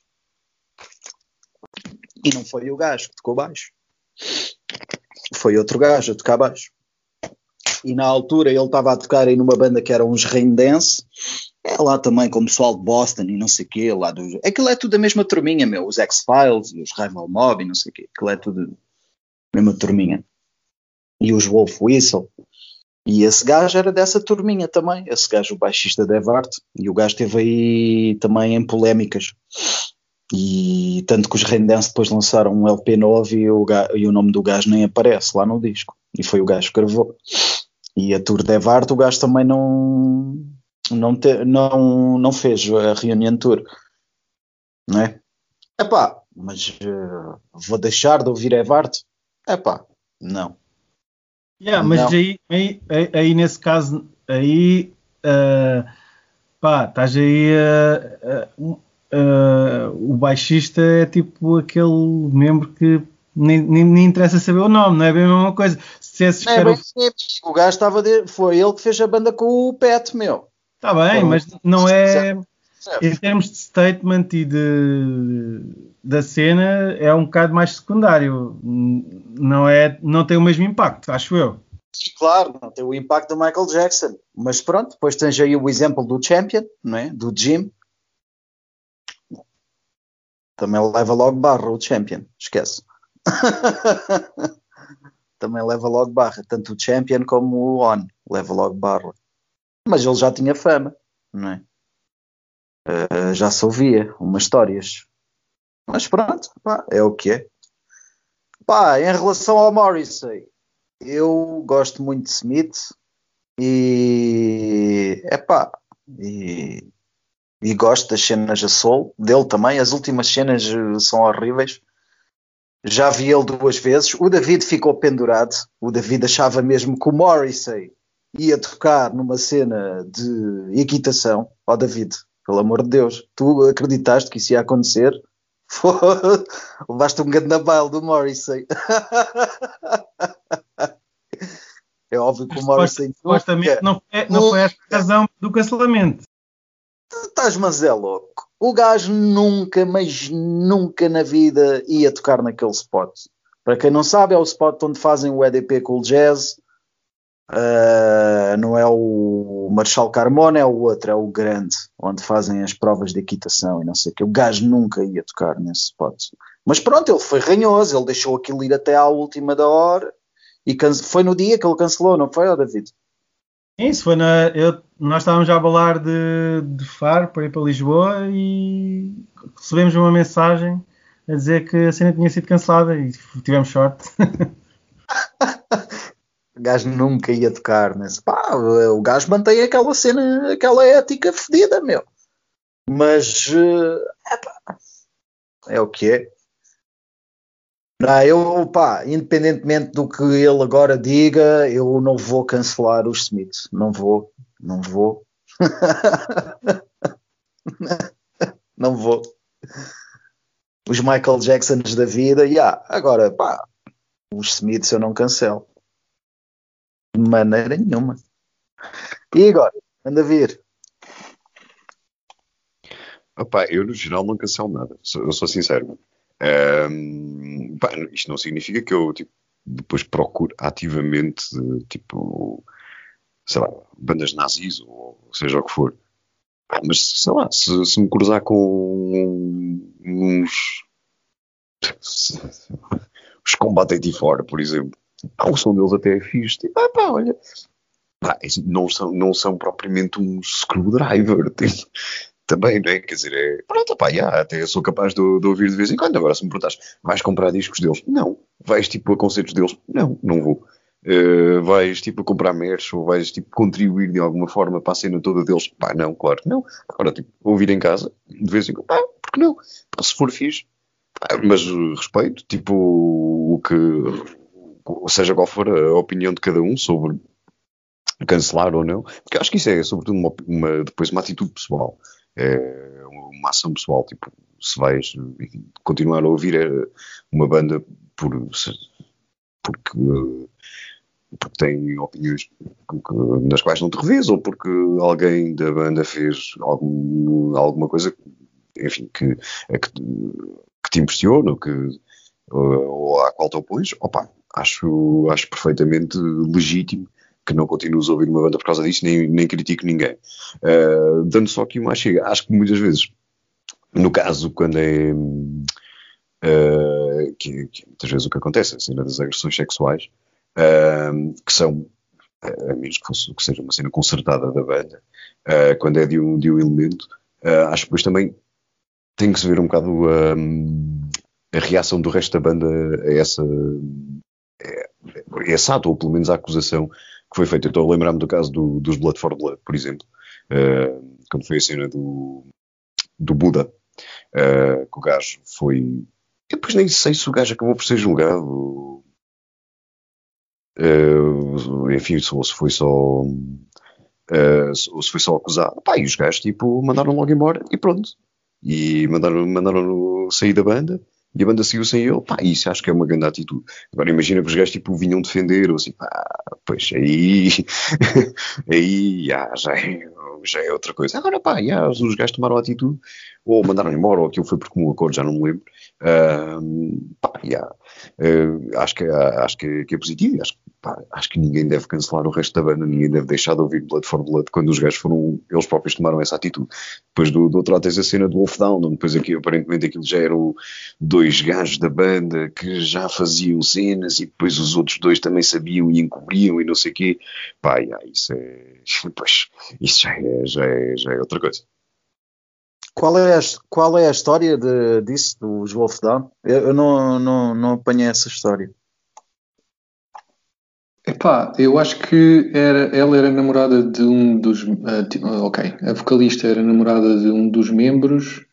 Speaker 3: e não foi o gajo que tocou baixo. Foi outro gajo a tocar baixo. E na altura ele estava a tocar aí numa banda que era uns Rain Dance, é lá também com o pessoal de Boston e não sei o quê. Lá do... Aquilo é tudo a mesma turminha, meu. Os X-Files e os Rival Mob e não sei o quê. Aquilo é tudo a mesma turminha. E os Wolf Whistle. E esse gajo era dessa turminha também, esse gajo, o baixista de Evart, e o gajo esteve aí também em polémicas. E tanto que os Raindance depois lançaram um LP novo e o, e o nome do gajo nem aparece lá no disco. E foi o gajo que gravou. E a Tour de Evart o gajo também não, não, te, não, não fez a reunião tour. Não é? Epá, mas uh, vou deixar de ouvir Evart? Epá, não.
Speaker 1: Yeah, mas não. Aí, aí, aí, nesse caso, aí uh, pá, estás aí uh, uh, o baixista é tipo aquele membro que nem, nem, nem, interessa saber o nome, não é bem a mesma coisa. Se
Speaker 3: é, é bem, o... o gajo estava de... foi ele que fez a banda com o Pet, meu.
Speaker 1: Está bem, mas não é em termos de statement e de da cena é um bocado mais secundário. Não é, não tem o mesmo impacto, acho eu.
Speaker 3: Claro, não tem o impacto do Michael Jackson, mas pronto, depois tens aí o exemplo do Champion, não é? do Jim, também leva logo barra o Champion, esquece. Também leva logo barra, tanto o Champion como o On leva logo barra. Mas ele já tinha fama, não é? Uh, já se ouvia umas histórias. Mas pronto, pá, é o que é. Pá, em relação ao Morrissey, eu gosto muito de Smith e é pá, e e gosto das cenas a sol, dele também. As últimas cenas eh, são horríveis. Já vi ele duas vezes. O David ficou pendurado. O David achava mesmo que o Morrissey ia tocar numa cena de equitação. Ó oh, David, pelo amor de Deus, tu acreditaste que isso ia acontecer? Levaste um grande baile do Morrissey. é óbvio que o Morrissey.
Speaker 1: Supostamente não, é, não foi esta a razão do cancelamento
Speaker 3: estás, mas é louco. O gajo nunca, mas nunca na vida ia tocar naquele spot. Para quem não sabe, é o spot onde fazem o EDP com o Jazz. Uh, não é o Marshal Carmona, é o outro, é o grande, onde fazem as provas de equitação e não sei o que. O gajo nunca ia tocar nesse spot. Mas pronto, ele foi ranhoso, ele deixou aquilo ir até à última da hora e foi no dia que ele cancelou, não foi, oh David?
Speaker 1: Isso foi na. Eu, nós estávamos a balar de, de Faro para ir para Lisboa e recebemos uma mensagem a dizer que a cena tinha sido cancelada e tivemos sorte.
Speaker 3: o gajo nunca ia tocar nesse. Pá, o gajo mantém aquela cena, aquela ética fedida, meu. Mas. É, é o que é. Não, eu, pá, independentemente do que ele agora diga, eu não vou cancelar os Smiths. Não vou, não vou. não vou. Os Michael Jacksons da vida, yeah. agora, pá, os Smiths eu não cancelo. De maneira nenhuma. E agora? Anda a vir.
Speaker 4: Opa, eu no geral não cancelo nada, eu sou sincero. Um, pá, isto não significa que eu tipo, depois procure ativamente, tipo, sei lá, bandas nazis ou seja o que for. Mas sei lá, se, se me cruzar com uns. os Combat fora por exemplo, ah, o som deles até é fixe. Tipo, ah, pá, olha. Pá, não, são, não são propriamente um screwdriver. Tipo, também, não é? Quer dizer, é, pronto, pá, yeah, até sou capaz de, de, ouvir de vez em quando. Agora, se me perguntas, vais comprar discos deles? Não. Vais, tipo, a concertos deles? Não, não vou. Uh, vais, tipo, a comprar merch ou vais, tipo, contribuir de alguma forma para a cena toda deles? Pá, não, claro que não. Agora, tipo, ouvir em casa, de vez em quando, pá, porque não? Se for fixe, pá, mas respeito, tipo, o que, seja qual for a opinião de cada um sobre cancelar ou não, porque acho que isso é, sobretudo, uma, uma depois uma atitude pessoal. É uma ação pessoal, tipo, se vais continuar a ouvir é uma banda por, porque, porque tem opiniões nas quais não te revês, ou porque alguém da banda fez algum, alguma coisa enfim, que, é que, que te impressiona, ou, que, ou à qual te opões, opa, acho, acho perfeitamente legítimo que não continuo a ouvir uma banda por causa disso, nem, nem critico ninguém. Uh, dando só aqui uma chega, acho que muitas vezes, no caso, quando é. Uh, que, que, muitas vezes o que acontece, a cena das agressões sexuais, uh, que são, a menos que, fosse, que, seja uma cena concertada da banda, quando é de um, de um elemento, acho que depois também tem que se ver um bocado a, a reação do resto da banda a essa, a esse ato, ou pelo menos a acusação que foi feita. Estou a lembrar-me do caso do, dos Blood for Blood, por exemplo, uh, quando foi a cena do, do Buda, uh, que o gajo foi. Eu depois nem sei se o gajo acabou por ser julgado. Uh, enfim, se foi só. Uh, se foi só acusado. Pá, e os gajos tipo, mandaram logo embora e pronto. E mandaram, mandaram sair da banda e a banda saiu sem ele, pá, isso acho que é uma grande atitude. Agora imagina que os gajos tipo vinham defender, ou assim, pá, pois aí, aí, já, já, é, já é outra coisa. Agora, pá, já, os gajos tomaram atitude, ou mandaram embora, ou aquilo foi por comum acordo, já não me lembro. Uh, pá, yeah. uh, acho, que, acho que, que é positivo, acho, pá, acho que ninguém deve cancelar o resto da banda, ninguém deve deixar de ouvir Blood for Blood quando os gajos foram, eles próprios tomaram essa atitude. Depois do, do outro lado tens a cena do Wolf Down, onde depois aqui aparentemente aquilo já eram dois gajos da banda que já faziam cenas e depois os outros dois também sabiam e encobriam e não sei o quê. Pá, yeah, isso é, pois, isso já é, já é, já é outra coisa.
Speaker 3: Qual é a, qual é a história de, disso, dos Wolfdown? Eu, eu não, não, não apanhei essa história.
Speaker 2: Epá, eu acho que era, ela era namorada de um dos. Uh, ok, a vocalista era namorada de um dos membros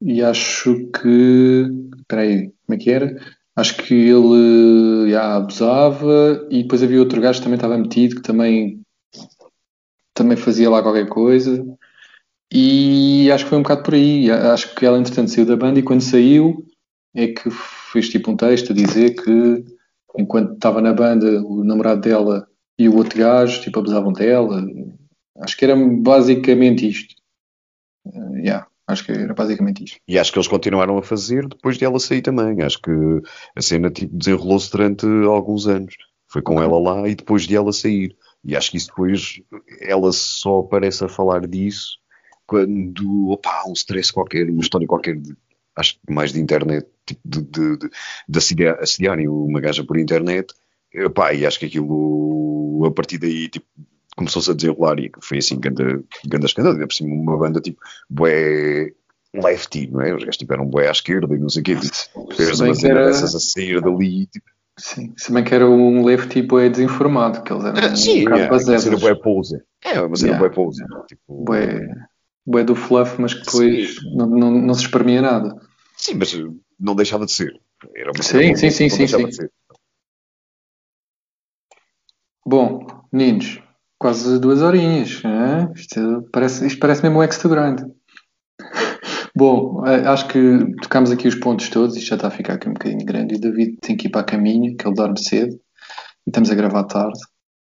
Speaker 2: e acho que. Espera aí, como é que era? Acho que ele já abusava e depois havia outro gajo que também estava metido que também, também fazia lá qualquer coisa. E acho que foi um bocado por aí. Acho que ela, entretanto, saiu da banda e quando saiu é que fez tipo um texto a dizer que enquanto estava na banda, o namorado dela e o outro gajo tipo, abusavam dela. Acho que era basicamente isto. Uh, yeah, acho que era basicamente isto.
Speaker 4: E acho que eles continuaram a fazer depois de ela sair também. Acho que a cena tipo, desenrolou-se durante alguns anos. Foi com okay. ela lá e depois de ela sair. E acho que isso depois ela só aparece a falar disso quando, opa, um stress qualquer, uma história qualquer, acho que mais de internet, tipo de, de, de, de assediar, assediarem uma gaja por internet, opa, e acho que aquilo, a partir daí, tipo, começou-se a desenrolar e foi assim, ganda, ganda escândalo, por cima uma banda tipo, bué lefty, não é? Os gajos tiveram tipo, bué à esquerda e não sei o quê, tipo, fez umas era... dessas a sair dali, tipo,
Speaker 2: Sim, se bem que era um left tipo é desinformado, que eles eram
Speaker 4: ah, sim, um é, mas era bué pose. É, mas era yeah. bué pose. Tipo,
Speaker 2: bué bué do fluff, mas que depois não, não, não, se espremia nada.
Speaker 4: Sim, mas não deixava de ser.
Speaker 2: Era uma sim, sim, sim, sim, sim. Bom, meninos, quase duas horinhas. Isto, parece, isto parece mesmo um X to Grind. Bom, eh, acho que tocamos aqui os pontos todos, isto já está a ficar aqui um bocadinho grande. E o David tem que ir para a caminha, que ele dorme cedo, e estamos a gravar tarde.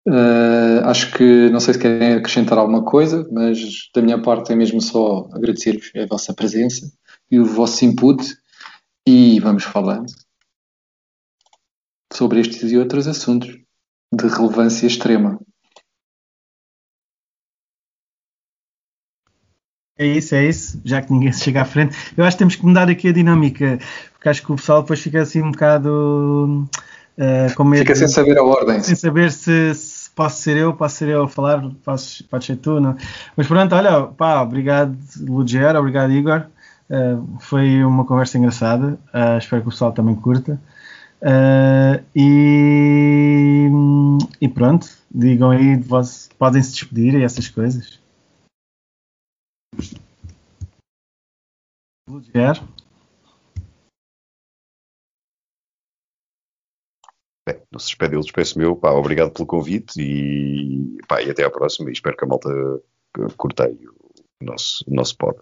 Speaker 2: Uh, acho que não sei se querem acrescentar alguma coisa, mas da minha parte é mesmo só agradecer-vos a vossa presença e o vosso input e vamos falando sobre estes e outros assuntos de relevância extrema.
Speaker 1: É isso, é isso, já que ninguém chega à frente. Eu acho que temos que mudar aqui a dinâmica, porque acho que o pessoal depois fica assim um bocado. Uh, com
Speaker 2: medo, fica sem saber a ordem.
Speaker 1: Sem saber se, se posso ser eu, posso ser eu a falar, posso, pode ser tu, não? Mas pronto, olha, pá, obrigado Luger, obrigado Igor. Uh, foi uma conversa engraçada, uh, espero que o pessoal também curta. Uh, e, e, pronto, digam aí, podem se despedir e essas coisas. Luger.
Speaker 4: Bem, não se despede, eu despeço meu. Pá, obrigado pelo convite e, pá, e até à próxima. E espero que a malta curteie o nosso, o nosso pod.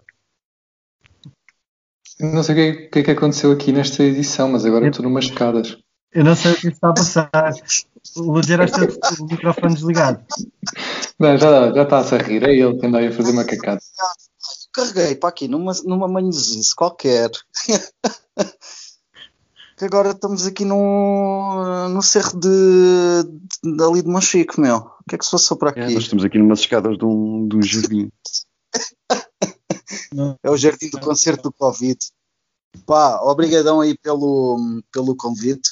Speaker 2: Não sei o que, é que aconteceu aqui nesta edição, mas agora estou numas escadas.
Speaker 1: Eu não sei o que está a passar. O Luger está o microfone desligado.
Speaker 2: Não, já, já está a rir. É ele que anda aí a fazer uma cacada.
Speaker 3: Carreguei para aqui numa, numa manhãzinha qualquer. que agora estamos aqui no, no cerro de, de, ali de Monchique, meu. O que é que se passou por aqui? É,
Speaker 4: nós estamos aqui numas escadas de um, de um jardim.
Speaker 3: É o jardim do concerto do Covid. Pá, obrigadão aí pelo, pelo convite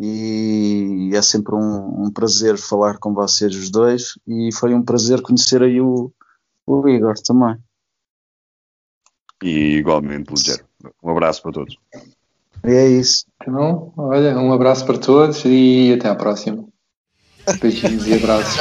Speaker 3: e é sempre um, um, prazer falar com vocês os dois e foi um prazer conhecer aí o, o Igor também.
Speaker 4: E igualmente, ligeiro. Um abraço para todos.
Speaker 3: É isso.
Speaker 2: Então, olha, um abraço para todos e até à próxima. Beijinhos e abraços.